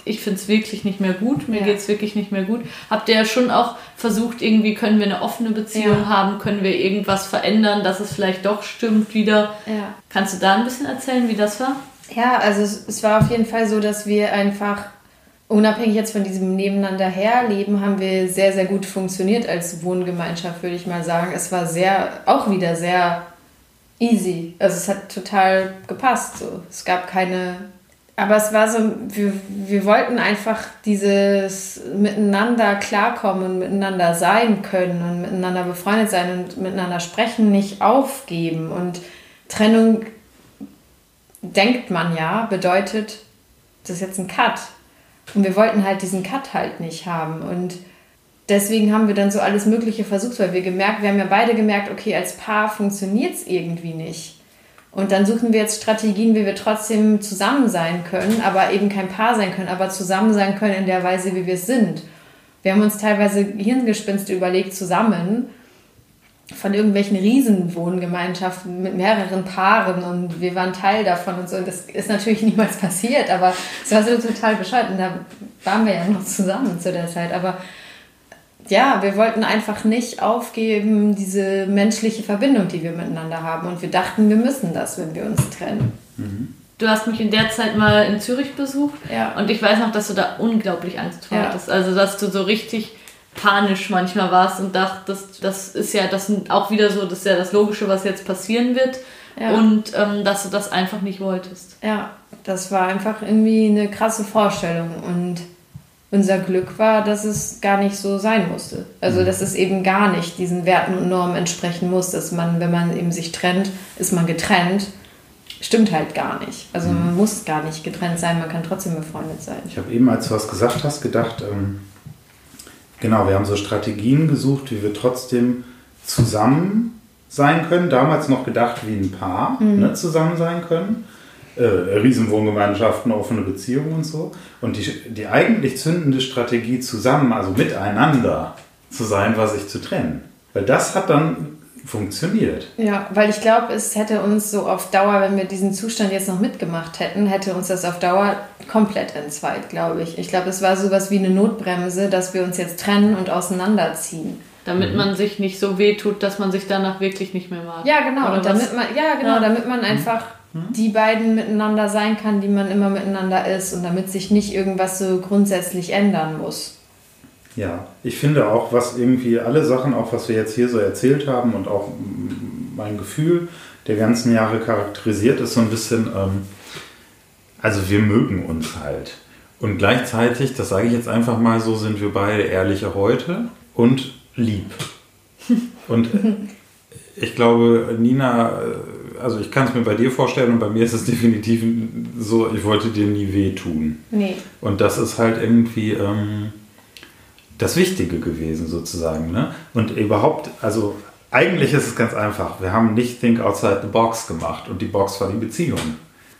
ich finde es wirklich nicht mehr gut, mir
Ja.
geht es wirklich nicht mehr gut, habt ihr ja schon auch versucht, irgendwie können wir eine offene Beziehung
Ja.
haben, können wir irgendwas verändern, dass es vielleicht doch stimmt wieder.
Ja.
Kannst du da ein bisschen erzählen, wie das war?
Ja, also es, es war auf jeden Fall so, dass wir einfach, unabhängig jetzt von diesem Nebeneinander herleben, haben wir sehr, sehr gut funktioniert als Wohngemeinschaft, würde ich mal sagen. Es war sehr, auch wieder sehr easy. Also es hat total gepasst. So. Es gab keine. Aber es war so, wir, wir wollten einfach dieses miteinander klarkommen und miteinander sein können und miteinander befreundet sein und miteinander sprechen, nicht aufgeben. Und Trennung denkt man ja, bedeutet, das ist jetzt ein Cut. Und wir wollten halt diesen Cut halt nicht haben. Und deswegen haben wir dann so alles Mögliche versucht, weil wir gemerkt, wir haben ja beide gemerkt, okay, als Paar funktioniert es irgendwie nicht. Und dann suchen wir jetzt Strategien, wie wir trotzdem zusammen sein können, aber eben kein Paar sein können, aber zusammen sein können in der Weise, wie wir es sind. Wir haben uns teilweise Hirngespinste überlegt zusammen von irgendwelchen Riesenwohngemeinschaften mit mehreren Paaren und wir waren Teil davon und so. Und das ist natürlich niemals passiert, aber es war so total bescheuert. Und da waren wir ja noch zusammen zu der Zeit. Aber ja, wir wollten einfach nicht aufgeben, diese menschliche Verbindung, die wir miteinander haben. Und wir dachten, wir müssen das, wenn wir uns trennen.
Du hast mich in der Zeit mal in Zürich besucht
Ja.
und ich weiß noch, dass du da unglaublich Angst vor
Ja.
hattest. Also, dass du so richtig panisch manchmal warst und dachtest, das ist ja das auch wieder so, das ist ja das Logische, was jetzt passieren wird.
Ja.
Und ähm, dass du das einfach nicht wolltest.
Ja, das war einfach irgendwie eine krasse Vorstellung. Und unser Glück war, dass es gar nicht so sein musste. Also, dass es eben gar nicht diesen Werten und Normen entsprechen muss, dass man, wenn man eben sich trennt, ist man getrennt. Stimmt halt gar nicht. Also, man muss gar nicht getrennt sein, man kann trotzdem befreundet sein.
Ich habe eben, als du was gesagt hast, gedacht, ähm, genau, wir haben so Strategien gesucht, wie wir trotzdem zusammen sein können. Damals noch gedacht wie ein Paar ne, zusammen sein können. Äh, Riesenwohngemeinschaften, offene Beziehungen und so. Und die, die eigentlich zündende Strategie zusammen, also miteinander zu sein, war sich zu trennen. Weil das hat dann funktioniert.
Ja, weil ich glaube, es hätte uns so auf Dauer, wenn wir diesen Zustand jetzt noch mitgemacht hätten, hätte uns das auf Dauer komplett entzweit, glaube ich. Ich glaube, es war sowas wie eine Notbremse, dass wir uns jetzt trennen und auseinanderziehen.
Damit man sich nicht so wehtut, dass man sich danach wirklich nicht mehr mag.
Ja, genau.
Oder
und
was?
damit man, ja, genau,
Ja.
damit man einfach die beiden miteinander sein kann, die man immer miteinander ist und damit sich nicht irgendwas so grundsätzlich ändern muss.
Ja, ich finde auch, was irgendwie alle Sachen, auch was wir jetzt hier so erzählt haben und auch mein Gefühl der ganzen Jahre charakterisiert, ist so ein bisschen, ähm, also wir mögen uns halt. Und gleichzeitig, das sage ich jetzt einfach mal so, sind wir beide ehrliche heute und lieb. Und ich glaube, Nina, äh, also ich kann es mir bei dir vorstellen und bei mir ist es definitiv so, ich wollte dir nie wehtun.
Nee.
Und das ist halt irgendwie ähm, das Wichtige gewesen sozusagen. Ne? Und überhaupt, also eigentlich ist es ganz einfach. Wir haben nicht Think Outside the Box gemacht und die Box war die Beziehung.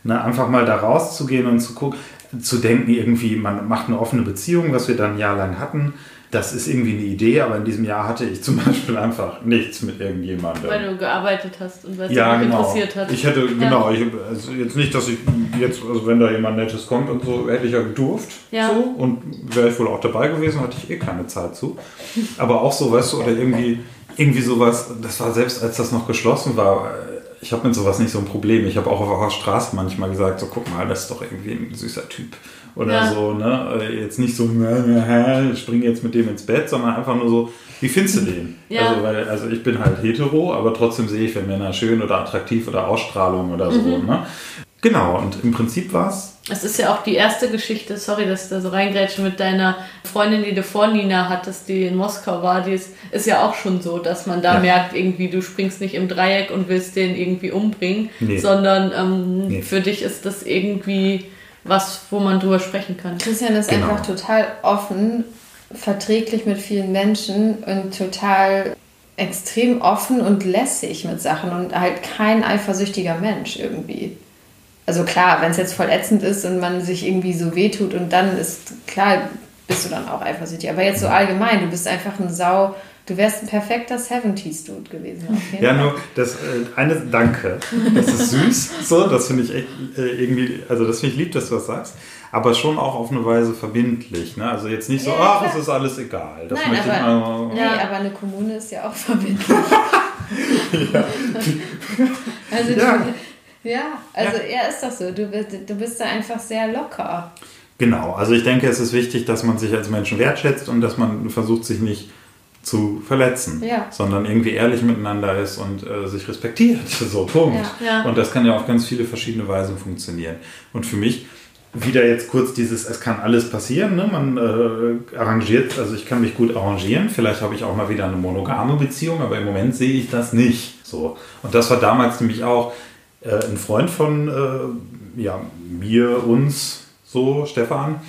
Ne, einfach mal da rauszugehen und zu gucken, zu denken, irgendwie, man macht eine offene Beziehung, was wir dann ein Jahr lang hatten. Das ist irgendwie eine Idee, aber in diesem Jahr hatte ich zum Beispiel einfach nichts mit irgendjemandem.
Weil du gearbeitet hast und weil es
ja,
dich
genau.
interessiert hat.
Ich hätte, genau, ich, also jetzt nicht, dass ich jetzt, also wenn da jemand Nettes kommt und so, hätte ich ja gedurft.
Ja.
So, und wäre ich wohl auch dabei gewesen, hatte ich eh keine Zeit zu. Aber auch so, weißt du, oder irgendwie, irgendwie sowas, das war selbst als das noch geschlossen war, ich habe mit sowas nicht so ein Problem. Ich habe auch auf der Straße manchmal gesagt, so guck mal, das ist doch irgendwie ein süßer Typ. Oder
Ja.
so, ne? Jetzt nicht so, ich springe jetzt mit dem ins Bett, sondern einfach nur so, wie findest du den?
Ja.
Also, weil, also ich bin halt hetero, aber trotzdem sehe ich, wenn Männer schön oder attraktiv oder Ausstrahlung oder so,
Mhm.
ne? Genau, und im Prinzip war es
Es ist ja auch die erste Geschichte, sorry, dass ich da so reingrätsche, mit deiner Freundin, die du vor Nina hattest, die in Moskau war, die ist, ist ja auch schon so, dass man da
Ja.
merkt, irgendwie, du springst nicht im Dreieck und willst den irgendwie umbringen,
Nee.
sondern ähm,
Nee.
für dich ist das irgendwie was, wo man drüber sprechen kann.
Christian ist
Genau.
einfach total offen, verträglich mit vielen Menschen und total extrem offen und lässig mit Sachen und halt kein eifersüchtiger Mensch irgendwie. Also klar, wenn es jetzt voll ätzend ist und man sich irgendwie so wehtut und dann ist klar, bist du dann auch eifersüchtig. Aber jetzt so allgemein, du bist einfach ein Sau. Du wärst ein perfekter 70s-Dude gewesen.
Ja, nur das äh, eine Danke. Das ist süß, so, das finde ich echt äh, irgendwie, also das finde ich lieb, dass du das sagst, aber schon auch auf eine Weise verbindlich. Ne? Also jetzt nicht so,
Ja,
ach, es ist alles egal. Das
Nein,
möchte ich
aber,
mal.
nee,
Ja.
aber eine Kommune ist ja auch verbindlich. Also
Ja.
du, ja, also er ist doch so. Du bist, du bist da einfach sehr locker.
Genau, also ich denke, es ist wichtig, dass man sich als Menschen wertschätzt und dass man versucht, sich nicht zu verletzen,
Ja.
sondern irgendwie ehrlich miteinander ist und äh, sich respektiert. So, Punkt.
Ja.
Ja.
Und das kann ja auf ganz viele verschiedene Weisen funktionieren. Und für mich wieder jetzt kurz dieses, es kann alles passieren, ne? man äh, arrangiert, also ich kann mich gut arrangieren, vielleicht habe ich auch mal wieder eine monogame Beziehung, aber im Moment sehe ich das nicht. So. Und das war damals nämlich auch äh, ein Freund von äh, ja, mir, uns, so, Stefan,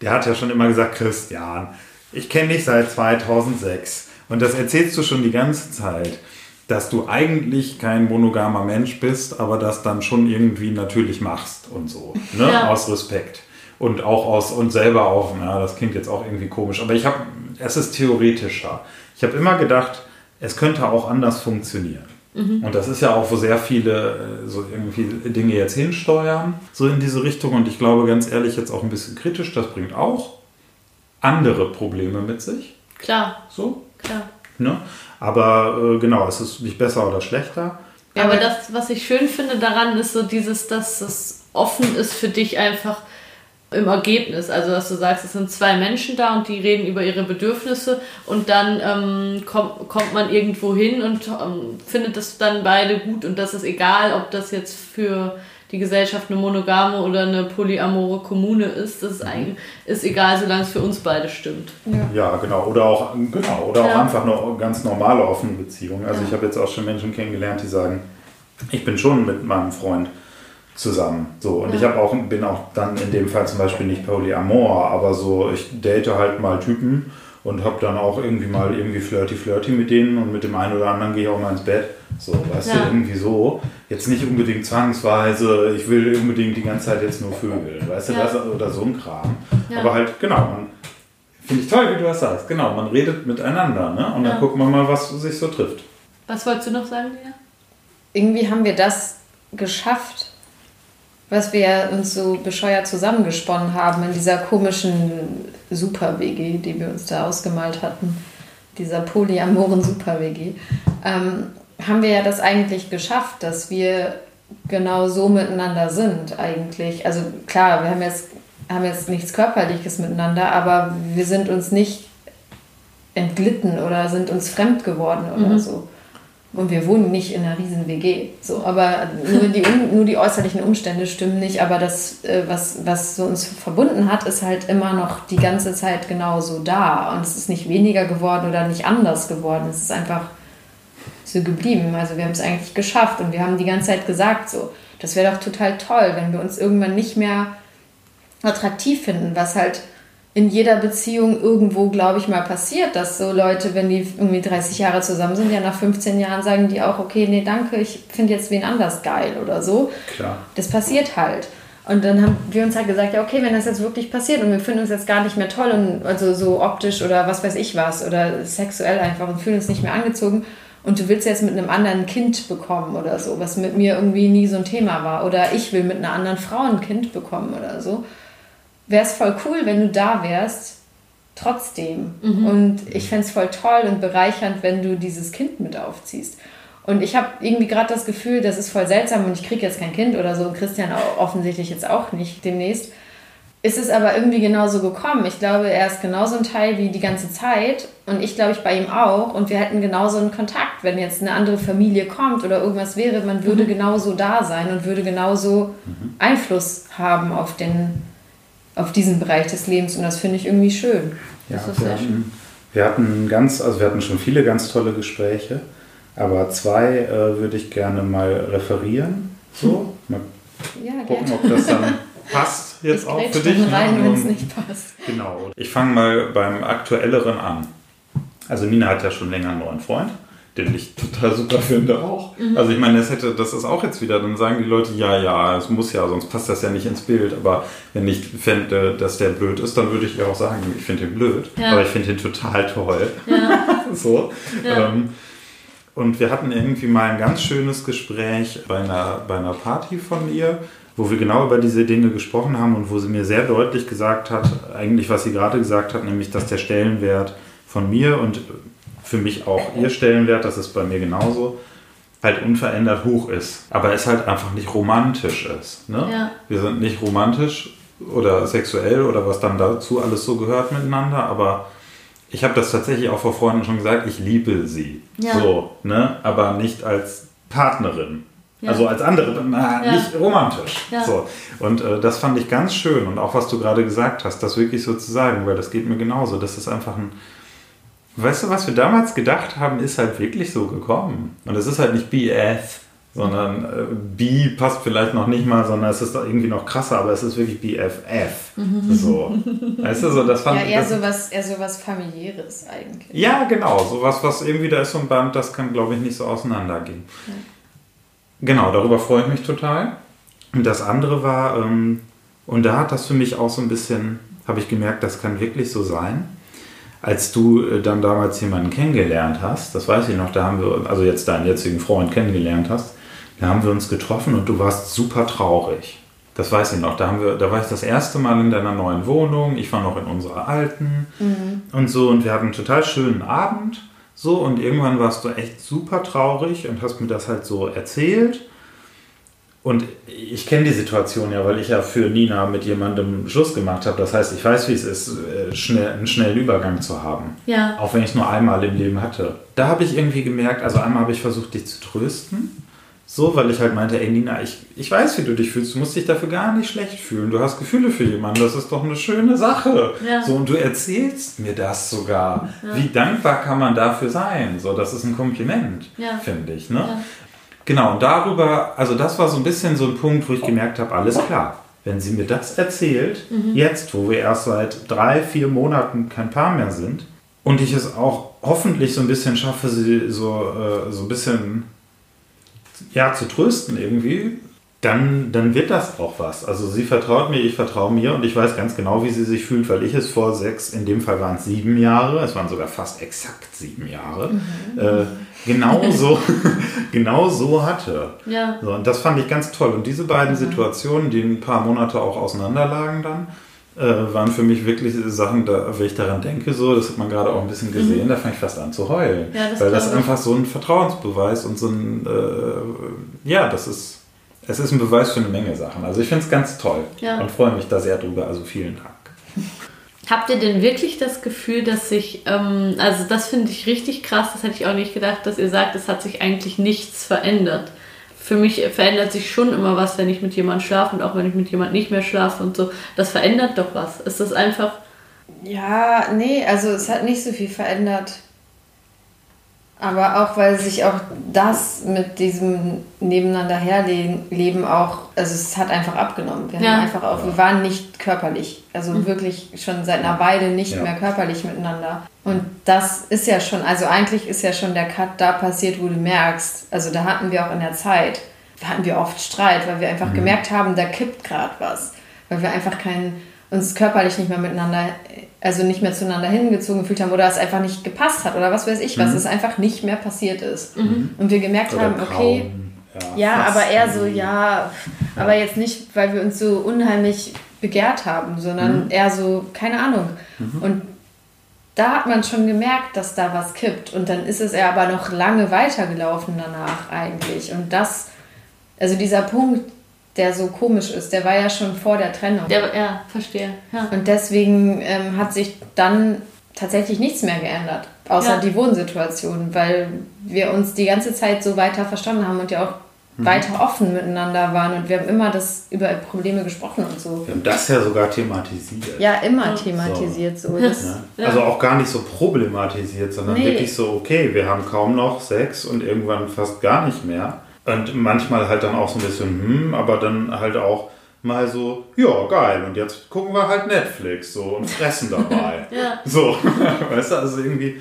der hat ja schon immer gesagt, Christian, ich kenne dich seit 2006 und das erzählst du schon die ganze Zeit, dass du eigentlich kein monogamer Mensch bist, aber das dann schon irgendwie natürlich machst und so, ne?
Ja.
aus Respekt. Und auch aus und selber auch, na, das klingt jetzt auch irgendwie komisch, aber ich habe, es ist theoretischer. Ich habe immer gedacht, es könnte auch anders funktionieren. Und das ist ja auch, wo sehr viele äh, so irgendwie Dinge jetzt hinsteuern, so in diese Richtung. Und ich glaube ganz ehrlich jetzt auch ein bisschen kritisch, das bringt auch andere Probleme mit sich.
Klar,
So,
klar.
ne? Aber äh, genau, es ist nicht besser oder schlechter.
Ja, aber das, was ich schön finde daran, ist so dieses, dass es offen ist für dich einfach im Ergebnis. Also, dass du sagst, es sind zwei Menschen da und die reden über ihre Bedürfnisse und dann ähm, kommt, kommt man irgendwo hin und ähm, findet das dann beide gut und das ist egal, ob das jetzt für die Gesellschaft eine monogame oder eine polyamore Kommune ist. Das ist, eigentlich, ist egal, solange es für uns beide stimmt.
Ja, genau. Oder auch, genau, oder auch
Ja.
einfach eine ganz normale offene Beziehung. Also
Ja.
ich habe jetzt auch schon Menschen kennengelernt, die sagen, ich bin schon mit meinem Freund zusammen. So, und ich habe auch, bin auch dann in dem Fall zum Beispiel nicht polyamor, aber so, ich date halt mal Typen und habe dann auch irgendwie mal irgendwie flirty flirty mit denen und mit dem einen oder anderen gehe ich auch mal ins Bett. So, weißt
Ja.
du, irgendwie so. Jetzt nicht unbedingt zwangsweise, ich will unbedingt die ganze Zeit jetzt nur Vögel, weißt du,
Ja.
das oder so ein Kram.
Ja.
Aber halt, genau, man, Finde ich toll, wie du das sagst. Genau, man redet miteinander ne? und dann gucken wir mal, was sich so trifft.
Was wolltest du noch sagen, Lea?
Irgendwie haben wir das geschafft, was wir uns so bescheuert zusammengesponnen haben in dieser komischen Super-WG, die wir uns da ausgemalt hatten. Dieser polyamoren Super-WG. Ähm, haben wir ja das eigentlich geschafft, dass wir genau so miteinander sind eigentlich. Also klar, wir haben jetzt, haben jetzt nichts Körperliches miteinander, aber wir sind uns nicht entglitten oder sind uns fremd geworden oder so. Und wir wohnen nicht in einer riesen WG. So, aber nur die, nur die äußerlichen Umstände stimmen nicht. Aber das, äh, was, was so uns verbunden hat, ist halt immer noch die ganze Zeit genauso da. Und es ist nicht weniger geworden oder nicht anders geworden. Es ist einfach so geblieben. Also wir haben es eigentlich geschafft und wir haben die ganze Zeit gesagt, so, das wäre doch total toll, wenn wir uns irgendwann nicht mehr attraktiv finden, was halt in jeder Beziehung irgendwo, glaube ich, mal passiert, dass so Leute, wenn die irgendwie 30 Jahre zusammen sind, ja nach 15 Jahren sagen die auch, okay, nee, danke, ich finde jetzt wen anders geil oder so.
Klar.
Das passiert halt. Und dann haben wir uns halt gesagt, ja, okay, wenn das jetzt wirklich passiert und wir finden uns jetzt gar nicht mehr toll und also so optisch oder was weiß ich was oder sexuell einfach und fühlen uns nicht mehr angezogen und du willst jetzt mit einem anderen Kind bekommen oder so, was mit mir irgendwie nie so ein Thema war oder ich will mit einer anderen Frau ein Kind bekommen oder so, wäre es voll cool, wenn du da wärst, trotzdem. Und ich fände es voll toll und bereichernd, wenn du dieses Kind mit aufziehst. Und ich habe irgendwie gerade das Gefühl, das ist voll seltsam und ich kriege jetzt kein Kind oder so und Christian auch, offensichtlich jetzt auch nicht demnächst. Ist es aber irgendwie genauso gekommen. Ich glaube, er ist genauso ein Teil wie die ganze Zeit und ich glaube ich bei ihm auch und wir hätten genauso einen Kontakt. Wenn jetzt eine andere Familie kommt oder irgendwas wäre, man würde genauso da sein und würde genauso Einfluss haben auf, den, auf diesen Bereich des Lebens und das finde ich irgendwie schön.
Ja,
Das ist
wir,
sehr schön.
hatten, wir hatten ganz, also wir hatten schon viele ganz tolle Gespräche, aber zwei äh, würde ich gerne mal referieren. So, mal
Ja,
gucken,
gerne.
ob das dann passt jetzt
Ich
auch für dich.
rein,
ne?
wenn es
Und-
nicht passt.
Genau. Ich fange mal beim aktuelleren an. Also Nina hat ja schon länger einen neuen Freund, den ich total super finde auch. Also ich meine, das hätte, das ist auch jetzt wieder, dann sagen die Leute, ja, ja, es muss ja, sonst passt das ja nicht ins Bild. Aber wenn ich fände, dass der blöd ist, dann würde ich ja auch sagen, ich finde ihn blöd.
Ja.
Aber ich finde ihn total toll.
Ja.
so.
Ja.
Ähm, und wir hatten irgendwie mal ein ganz schönes Gespräch bei einer, bei einer Party von ihr, wo wir genau über diese Dinge gesprochen haben und wo sie mir sehr deutlich gesagt hat, eigentlich was sie gerade gesagt hat, nämlich dass der Stellenwert von mir und für mich auch ihr Stellenwert, das ist bei mir genauso, halt unverändert hoch ist. Aber es halt einfach nicht romantisch ist. Ne?
Ja.
Wir sind nicht romantisch oder sexuell oder was dann dazu alles so gehört miteinander, aber ich habe das tatsächlich auch vor Freunden schon gesagt, ich liebe sie.
Ja.
So, ne? Aber nicht als Partnerin.
Ja.
Also als andere, na,
Ja.
nicht romantisch. So. Und äh, das fand ich ganz schön und auch was du gerade gesagt hast, das wirklich so zu sagen, weil das geht mir genauso. Das ist einfach ein. Weißt du, was wir damals gedacht haben, ist halt wirklich so gekommen. Und es ist halt nicht BF, sondern äh, B passt vielleicht noch nicht mal, sondern es ist doch irgendwie noch krasser, aber es ist wirklich BFF. So. Weißt du, so das fand
Ja, eher
das,
sowas, eher sowas familiäres eigentlich.
ja, genau. Sowas, was irgendwie, da ist so ein Band, das kann, glaube ich, nicht so auseinandergehen. Genau, darüber freue ich mich total. Und das andere war, ähm, und da hat das für mich auch so ein bisschen, habe ich gemerkt, das kann wirklich so sein. Als du äh, dann damals jemanden kennengelernt hast, das weiß ich noch, da haben wir, also jetzt deinen jetzigen Freund kennengelernt hast, da haben wir uns getroffen und du warst super traurig. Das weiß ich noch. Da, haben wir, da war ich das erste Mal in deiner neuen Wohnung. Ich war noch in unserer alten und so. Und wir hatten einen total schönen Abend. So, und irgendwann warst du echt super traurig und hast mir das halt so erzählt. Und ich kenne die Situation ja, weil ich ja für Nina mit jemandem Schluss gemacht habe. Das heißt, ich weiß, wie es ist, äh, schnell, einen schnellen Übergang zu haben.
Ja.
Auch wenn ich es nur einmal im Leben hatte. Da habe ich irgendwie gemerkt, also einmal habe ich versucht, dich zu trösten. So, weil ich halt meinte, ey Nina, ich, ich weiß, wie du dich fühlst. Du musst dich dafür gar nicht schlecht fühlen. Du hast Gefühle für jemanden. Das ist doch eine schöne Sache.
Ja.
So, und du erzählst mir das sogar. Wie dankbar kann man dafür sein? So, das ist ein Kompliment,
Ja.
finde ich. Ne? Genau, und darüber, also das war so ein bisschen so ein Punkt, wo ich gemerkt habe, alles klar. Wenn sie mir das erzählt, jetzt, wo wir erst seit drei, vier Monaten kein Paar mehr sind, und ich es auch hoffentlich so ein bisschen schaffe, sie so, äh, so ein bisschen ja, zu trösten irgendwie, dann, dann wird das auch was. Also sie vertraut mir, ich vertraue mir und ich weiß ganz genau, wie sie sich fühlt, weil ich es vor sechs, in dem Fall waren es sieben Jahre, es waren sogar fast exakt sieben Jahre, äh, genau, so, genau so hatte.
Ja.
So, und das fand ich ganz toll. Und diese beiden Situationen, die ein paar Monate auch auseinanderlagen dann, äh, waren für mich wirklich Sachen, da, wenn ich daran denke, so, das hat man gerade auch ein bisschen gesehen, da fange ich fast an zu heulen.
Ja, das
weil das einfach so ein Vertrauensbeweis und so ein, äh, ja, das ist, es ist ein Beweis für eine Menge Sachen. Also ich finde es ganz toll
Ja.
und freue mich da sehr drüber. Also vielen Dank.
Habt ihr denn wirklich das Gefühl, dass sich, ähm, also das finde ich richtig krass, das hätte ich auch nicht gedacht, dass ihr sagt, es hat sich eigentlich nichts verändert. Für mich verändert sich schon immer was, wenn ich mit jemandem schlafe und auch wenn ich mit jemandem nicht mehr schlafe und so. Das verändert doch was. Ist das einfach,
Ja, nee, also es hat nicht so viel verändert. Aber auch, weil sich auch das mit diesem Nebeneinander herleben auch, also es hat einfach abgenommen. Wir
Ja.
haben einfach auch, wir waren nicht körperlich, also wirklich schon seit einer Weile nicht
Ja.
mehr körperlich miteinander. Und das ist ja schon, also eigentlich ist ja schon der Cut da passiert, wo du merkst, also da hatten wir auch in der Zeit, da hatten wir oft Streit, weil wir einfach gemerkt haben, da kippt gerade was. Weil wir einfach keinen, uns körperlich nicht mehr miteinander, also nicht mehr zueinander hingezogen gefühlt haben oder es einfach nicht gepasst hat oder was weiß ich, was es einfach nicht mehr passiert ist. Und wir gemerkt
Oder
haben, okay,
Grauen.
ja,
fast
aber eher so,
irgendwie.
ja, aber jetzt nicht, weil wir uns so unheimlich begehrt haben, sondern eher so, keine Ahnung. Und da hat man schon gemerkt, dass da was kippt. Und dann ist es ja aber noch lange weitergelaufen danach eigentlich. Und das, also dieser Punkt, der so komisch ist, der war ja schon vor der Trennung.
Der, ja, verstehe. Ja.
Und deswegen ähm, hat sich dann tatsächlich nichts mehr geändert, außer
Ja.
die Wohnsituation, weil wir uns die ganze Zeit so weiter verstanden haben und ja auch weiter offen miteinander waren und wir haben immer das über Probleme gesprochen und so.
Wir haben das ja sogar thematisiert.
Ja, immer thematisiert so. Das,
Ne? Also auch gar nicht so problematisiert, sondern
Nee.
wirklich so, okay, wir haben kaum noch Sex und irgendwann fast gar nicht mehr. Und manchmal halt dann auch so ein bisschen, hm, aber dann halt auch mal so, ja, geil, und jetzt gucken wir halt Netflix so und fressen dabei.
Ja.
So, weißt du, also irgendwie,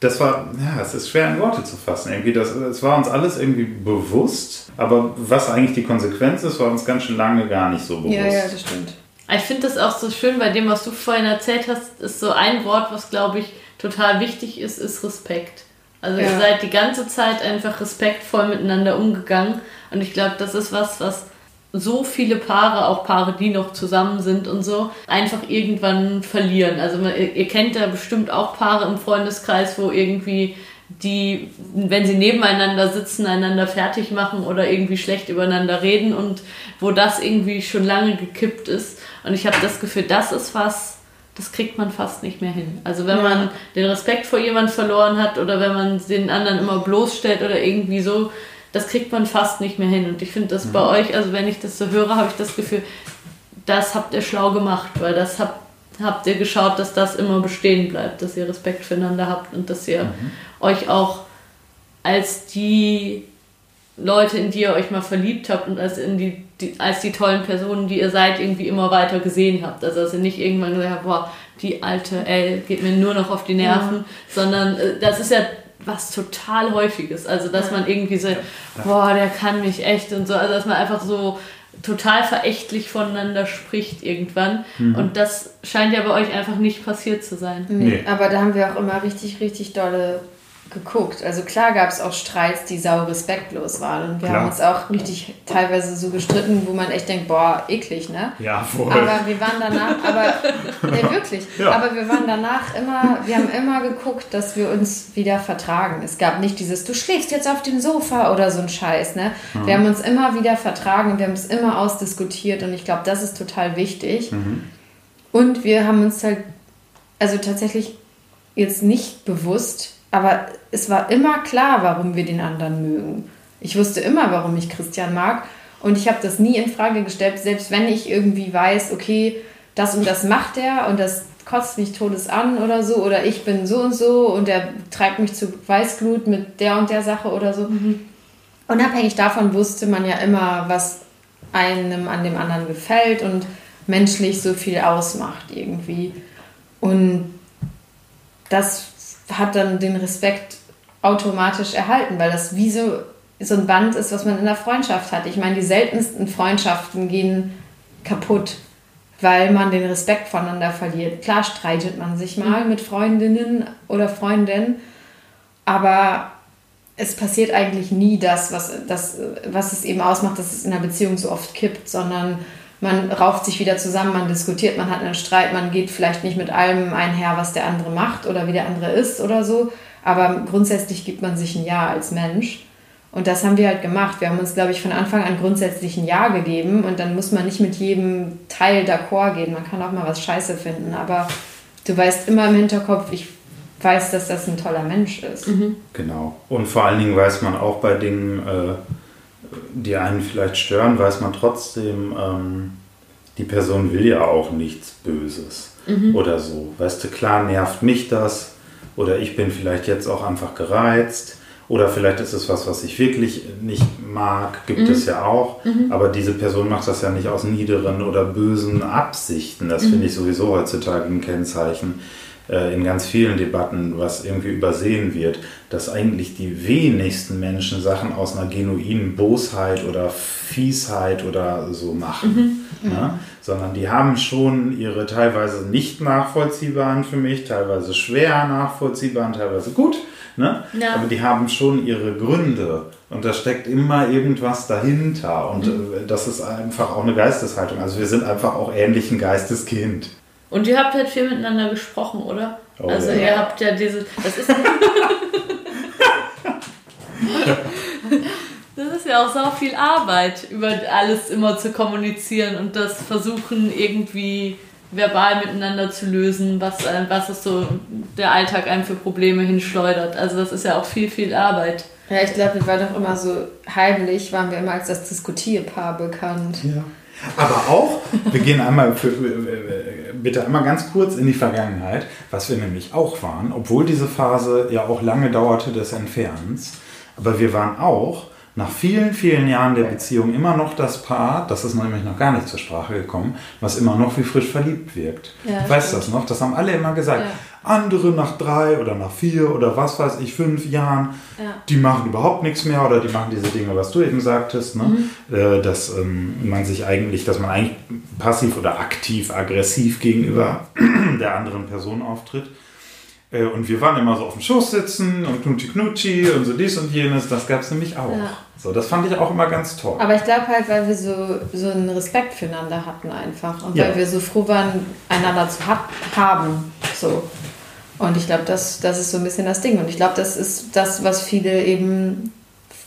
das war, ja, es ist schwer in Worte zu fassen. Irgendwie, das, es war uns alles irgendwie bewusst, aber was eigentlich die Konsequenz ist, war uns ganz schön lange gar nicht so bewusst.
ja, ja, das stimmt.
Ich finde das auch so schön, bei dem, was du vorhin erzählt hast, ist so ein Wort, was glaube ich total wichtig ist, ist Respekt. Also ihr
Ja.
seid die ganze Zeit einfach respektvoll miteinander umgegangen und ich glaube, das ist was, was so viele Paare, auch Paare, die noch zusammen sind und so, einfach irgendwann verlieren. Also man, ihr, ihr kennt ja bestimmt auch Paare im Freundeskreis, wo irgendwie die, wenn sie nebeneinander sitzen, einander fertig machen oder irgendwie schlecht übereinander reden und wo das irgendwie schon lange gekippt ist. Und ich habe das Gefühl, das ist was, das kriegt man fast nicht mehr hin. Also wenn
Ja.
man den Respekt vor jemand verloren hat oder wenn man den anderen immer bloßstellt oder irgendwie so, das kriegt man fast nicht mehr hin. Und ich finde das bei euch, also wenn ich das so höre, habe ich das Gefühl, das habt ihr schlau gemacht, weil das habt, habt ihr geschaut, dass das immer bestehen bleibt, dass ihr Respekt füreinander habt und dass ihr euch auch als die Leute, in die ihr euch mal verliebt habt und als, in die, die, als die tollen Personen, die ihr seid, irgendwie immer weiter gesehen habt. Also dass ihr nicht irgendwann gesagt habt, boah, die alte L geht mir nur noch auf die Nerven, sondern äh, das ist ja was total häufiges. Also dass man irgendwie so, boah, der kann mich echt und so, also dass man einfach so total verächtlich voneinander spricht irgendwann. Und das scheint ja bei euch einfach nicht passiert zu sein.
Nee.
Nee.
Aber da haben wir auch immer richtig, richtig dolle geguckt. Also klar gab es auch Streits, die sau respektlos waren. Und wir
Klar.
haben uns auch richtig teilweise so gestritten, wo man echt denkt, boah, eklig, ne?
Ja, voll.
Aber wir waren danach, aber ja, wirklich.
Ja.
Aber wir waren danach immer, wir haben immer geguckt, dass wir uns wieder vertragen. Es gab nicht dieses, du schläfst jetzt auf dem Sofa oder so ein Scheiß, ne? Wir haben uns immer wieder vertragen und wir haben es immer ausdiskutiert und ich glaube, das ist total wichtig. Und wir haben uns halt, also tatsächlich jetzt nicht bewusst, aber es war immer klar, warum wir den anderen mögen. Ich wusste immer, warum ich Christian mag. Und ich habe das nie in Frage gestellt, selbst wenn ich irgendwie weiß, okay, das und das macht er und das kotzt mich todes an oder so, oder ich bin so und so und er treibt mich zu Weißglut mit der und der Sache oder so. Unabhängig davon wusste man ja immer, was einem an dem anderen gefällt und menschlich so viel ausmacht irgendwie. Und das hat dann den Respekt automatisch erhalten, weil das wie so, so ein Band ist, was man in der Freundschaft hat. Ich meine, die seltensten Freundschaften gehen kaputt, weil man den Respekt voneinander verliert. Klar streitet man sich mal mit Freundinnen oder Freunden, aber es passiert eigentlich nie das, was, das, was es eben ausmacht, dass es in einer Beziehung so oft kippt, sondern man rauft sich wieder zusammen, man diskutiert, man hat einen Streit, man geht vielleicht nicht mit allem einher, was der andere macht oder wie der andere ist oder so, aber grundsätzlich gibt man sich ein Ja als Mensch. Und das haben wir halt gemacht. Wir haben uns, glaube ich, von Anfang an grundsätzlich ein Ja gegeben und dann muss man nicht mit jedem Teil d'accord gehen. Man kann auch mal was Scheiße finden, aber du weißt immer im Hinterkopf, ich weiß, dass das ein toller Mensch ist.
Genau. Und vor allen Dingen weiß man auch bei Dingen, äh, die einen vielleicht stören, weiß man trotzdem, ähm, die Person will ja auch nichts Böses oder so. Weißt du, klar nervt mich das Oder ich bin vielleicht jetzt auch einfach gereizt. Oder vielleicht ist es was, was ich wirklich nicht mag, gibt es ja auch. Aber diese Person macht das ja nicht aus niederen oder bösen Absichten. Das finde ich sowieso heutzutage ein Kennzeichen in ganz vielen Debatten, was irgendwie übersehen wird, dass eigentlich die wenigsten Menschen Sachen aus einer genuinen Bosheit oder Fiesheit oder so machen. Ja? Sondern die haben schon ihre teilweise nicht nachvollziehbaren für mich, teilweise schwer nachvollziehbaren, teilweise gut. Ne?
Ja.
Aber die haben schon ihre Gründe und da steckt immer irgendwas dahinter und äh, das ist einfach auch eine Geisteshaltung. Also wir sind einfach auch ähnlich ein Geisteskind.
Und ihr habt halt viel miteinander gesprochen, oder?
Oh,
also
ja.
ihr habt ja diese. Das ist. das ist ja auch so viel Arbeit, über alles immer zu kommunizieren und das versuchen irgendwie verbal miteinander zu lösen, was, äh, was es so der Alltag einem für Probleme hinschleudert. Also das ist ja auch viel, viel Arbeit.
Ja, ich glaube, wir waren doch immer so heimlich, waren wir immer als das Diskutierpaar bekannt.
Ja. Aber auch, wir gehen einmal für, bitte einmal ganz kurz in die Vergangenheit, was wir nämlich auch waren, obwohl diese Phase ja auch lange dauerte des Entfernens. Aber wir waren auch nach vielen, vielen Jahren der Beziehung immer noch das Paar, das ist nämlich noch gar nicht zur Sprache gekommen, was immer noch wie frisch verliebt wirkt.
Ja,
du weißt
stimmt.
das noch? Das haben alle immer gesagt.
Ja.
Andere nach drei oder nach vier oder was weiß ich, fünf Jahren,
Ja.
die machen überhaupt nichts mehr oder die machen diese Dinge, was du eben sagtest, ne?
Mhm.
äh, dass ähm, man sich eigentlich, dass man eigentlich passiv oder aktiv, aggressiv gegenüber der anderen Person auftritt. Äh, Und wir waren immer so auf dem Schoß sitzen und knutschi knutschi und so dies und jenes, das gab es nämlich auch.
Ja.
So, das fand ich auch immer ganz toll.
Aber ich glaube halt, weil wir so, so einen Respekt füreinander hatten einfach. Und
Ja.
weil wir so froh waren, einander zu ha haben. So. Und ich glaube, das, das ist so ein bisschen das Ding. Und ich glaube, das ist das, was viele eben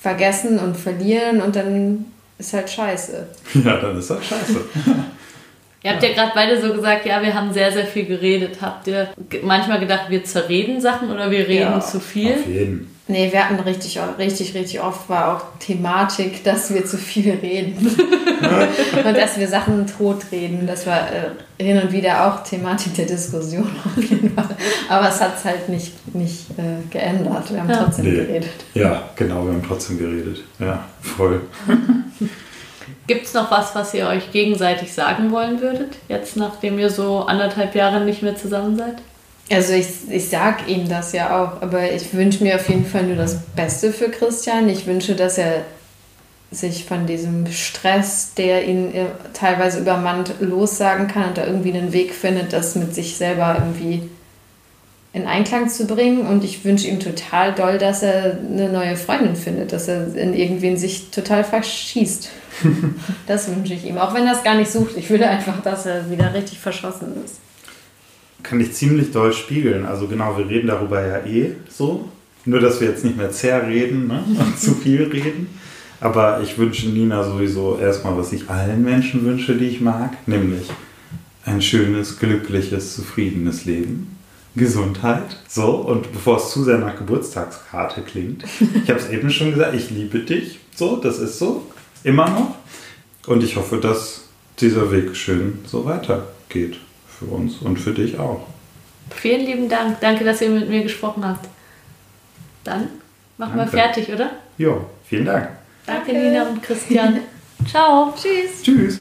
vergessen und verlieren und dann ist halt scheiße.
Ja, dann ist das scheiße.
Ihr habt ja gerade beide so gesagt, ja, wir haben sehr, sehr viel geredet. Habt ihr manchmal gedacht, wir zerreden Sachen oder wir reden
Ja,
zu viel?
Auf jeden.
Nee, wir hatten richtig, richtig, richtig oft war auch Thematik, dass wir zu viel reden. und dass wir Sachen totreden. Das war äh, hin und wieder auch Thematik der Diskussion auf jeden Fall. Aber es hat es halt nicht, nicht äh, geändert. Wir haben
Ja.
trotzdem
Nee.
geredet.
Ja, genau, wir haben trotzdem geredet. Ja, voll.
Gibt es noch was, was ihr euch gegenseitig sagen wollen würdet, jetzt nachdem ihr so anderthalb Jahre nicht mehr zusammen seid?
Also ich, ich sag ihm das ja auch, aber ich wünsche mir auf jeden Fall nur das Beste für Christian. Ich wünsche, dass er sich von diesem Stress, der ihn äh, teilweise übermannt, lossagen kann und da irgendwie einen Weg findet, das mit sich selber irgendwie in Einklang zu bringen. Und ich wünsche ihm total doll, dass er eine neue Freundin findet, dass er in irgendwen sich total verschießt. das wünsche ich ihm, auch wenn er es gar nicht sucht. Ich will einfach, dass er wieder richtig verschossen ist.
Kann ich ziemlich doll spiegeln. Also genau, wir reden darüber ja eh so. Nur, dass wir jetzt nicht mehr zerreden ne? und zu viel reden. Aber ich wünsche Nina sowieso erstmal, was ich allen Menschen wünsche, die ich mag, nämlich ein schönes, glückliches, zufriedenes Leben. Gesundheit. So, und bevor es zu sehr nach Geburtstagskarte klingt, ich habe es eben schon gesagt, ich liebe dich. So, das ist so. Immer noch. Und ich hoffe, dass dieser Weg schön so weitergeht. Für uns und für dich auch.
Vielen lieben Dank. Danke, dass ihr mit mir gesprochen habt. Dann machen wir
Danke.
fertig, oder?
Jo, vielen Dank.
Danke,
Danke.
Nina und Christian. Ciao.
Tschüss.
Tschüss.